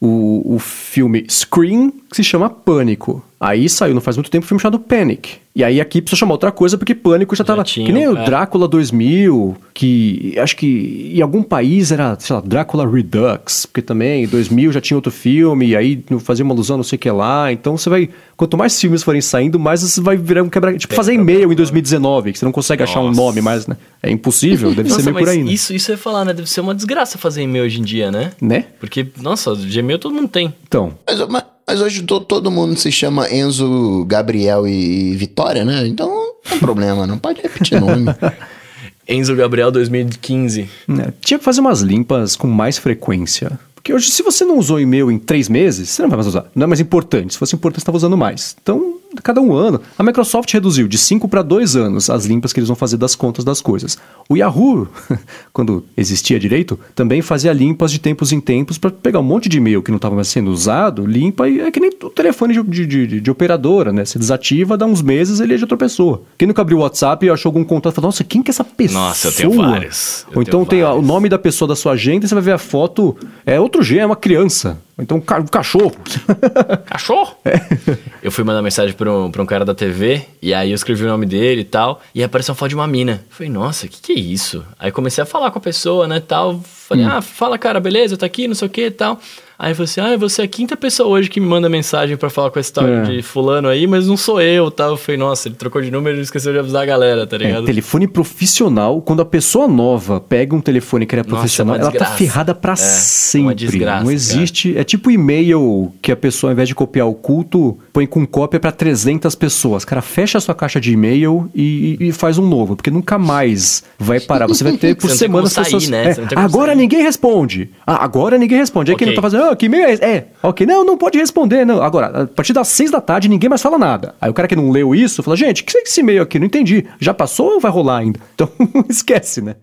o, o filme Scream, que se chama Pânico. Aí saiu, não faz muito tempo, um filme chamado Panic. E aí aqui precisa chamar outra coisa, porque Pânico já, já tava. Tinha, que nem é. o Drácula 2000, que acho que em algum país era, sei lá, Drácula Redux, porque também em 2000 já tinha outro filme, e aí fazia uma alusão, não sei o que lá. Então você vai. Quanto mais filmes forem saindo, mais você vai virar um quebra. Tipo, Tem fazer e-mail em 2019, que você não consegue Nossa. achar um nome mais, né? É impossível, deve nossa, ser meio por aí. Né? Isso, isso é falar, né? Deve ser uma desgraça fazer e-mail hoje em dia, né? Né? Porque, nossa, Gmail todo mundo tem. Então. Mas, mas, mas hoje to, todo mundo se chama Enzo, Gabriel e, Vitória, né? Então não tem problema, não pode repetir nome. <laughs> Enzo Gabriel 2015. É, tinha que fazer umas limpas com mais frequência. Porque hoje, se você não usou e-mail em três meses, você não vai mais usar. Não é mais importante. Se fosse importante, você estava usando mais. Então, cada um ano. A Microsoft reduziu de 5 para 2 anos as limpas que eles vão fazer das contas das coisas. O Yahoo, <laughs> quando existia direito, também fazia limpas de tempos em tempos para pegar um monte de e-mail que não estava mais sendo usado, limpa e é que nem o telefone de, de, de, de, operadora, né? Você desativa, dá uns meses ele é de outra pessoa. Quem nunca abriu o WhatsApp e achou algum contato e falou, nossa, quem que é essa pessoa? Nossa, eu tenho vários. Eu Ou então tem vários. o nome da pessoa da sua agenda e você vai ver a foto, é outro G, é uma criança. Então, um cachorro. <laughs> Cachorro? É. Eu fui mandar mensagem pra um, pra um cara da TV, e aí eu escrevi o nome dele e tal, e apareceu uma foto de uma mina. Eu falei, nossa, o que, que é isso? Aí comecei a falar com a pessoa, né, tal. Falei, hum. ah, fala, cara, beleza, tá aqui, não sei o que e tal. Aí falei assim: ah, você é a quinta pessoa hoje que me manda mensagem para falar com a história é. de fulano aí, mas não sou eu, tá? Eu falei, nossa, ele trocou de número e esqueceu de avisar a galera, tá é, ligado? É, telefone profissional, quando a pessoa nova pega um telefone que era profissional, nossa, é ela tá ferrada para é, sempre. Uma desgraça, não existe. Cara. É tipo e-mail que a pessoa, ao invés de copiar o culto, põe com cópia para 300 pessoas. Cara, fecha a sua caixa de e-mail e, e, faz um novo, porque nunca mais vai parar. Você vai ter <laughs> por semana pessoas. Né? É, agora ninguém responde. Ah, agora ninguém responde. Aí okay. quem não tá fazendo, ah, que e-mail é esse? É, ok, não, não pode responder, não. Agora, a partir das seis da tarde ninguém mais fala nada. Aí o cara que não leu isso fala, gente, que é esse e-mail aqui? Não entendi. Já passou ou vai rolar ainda? <laughs> Então, <laughs> esquece, né?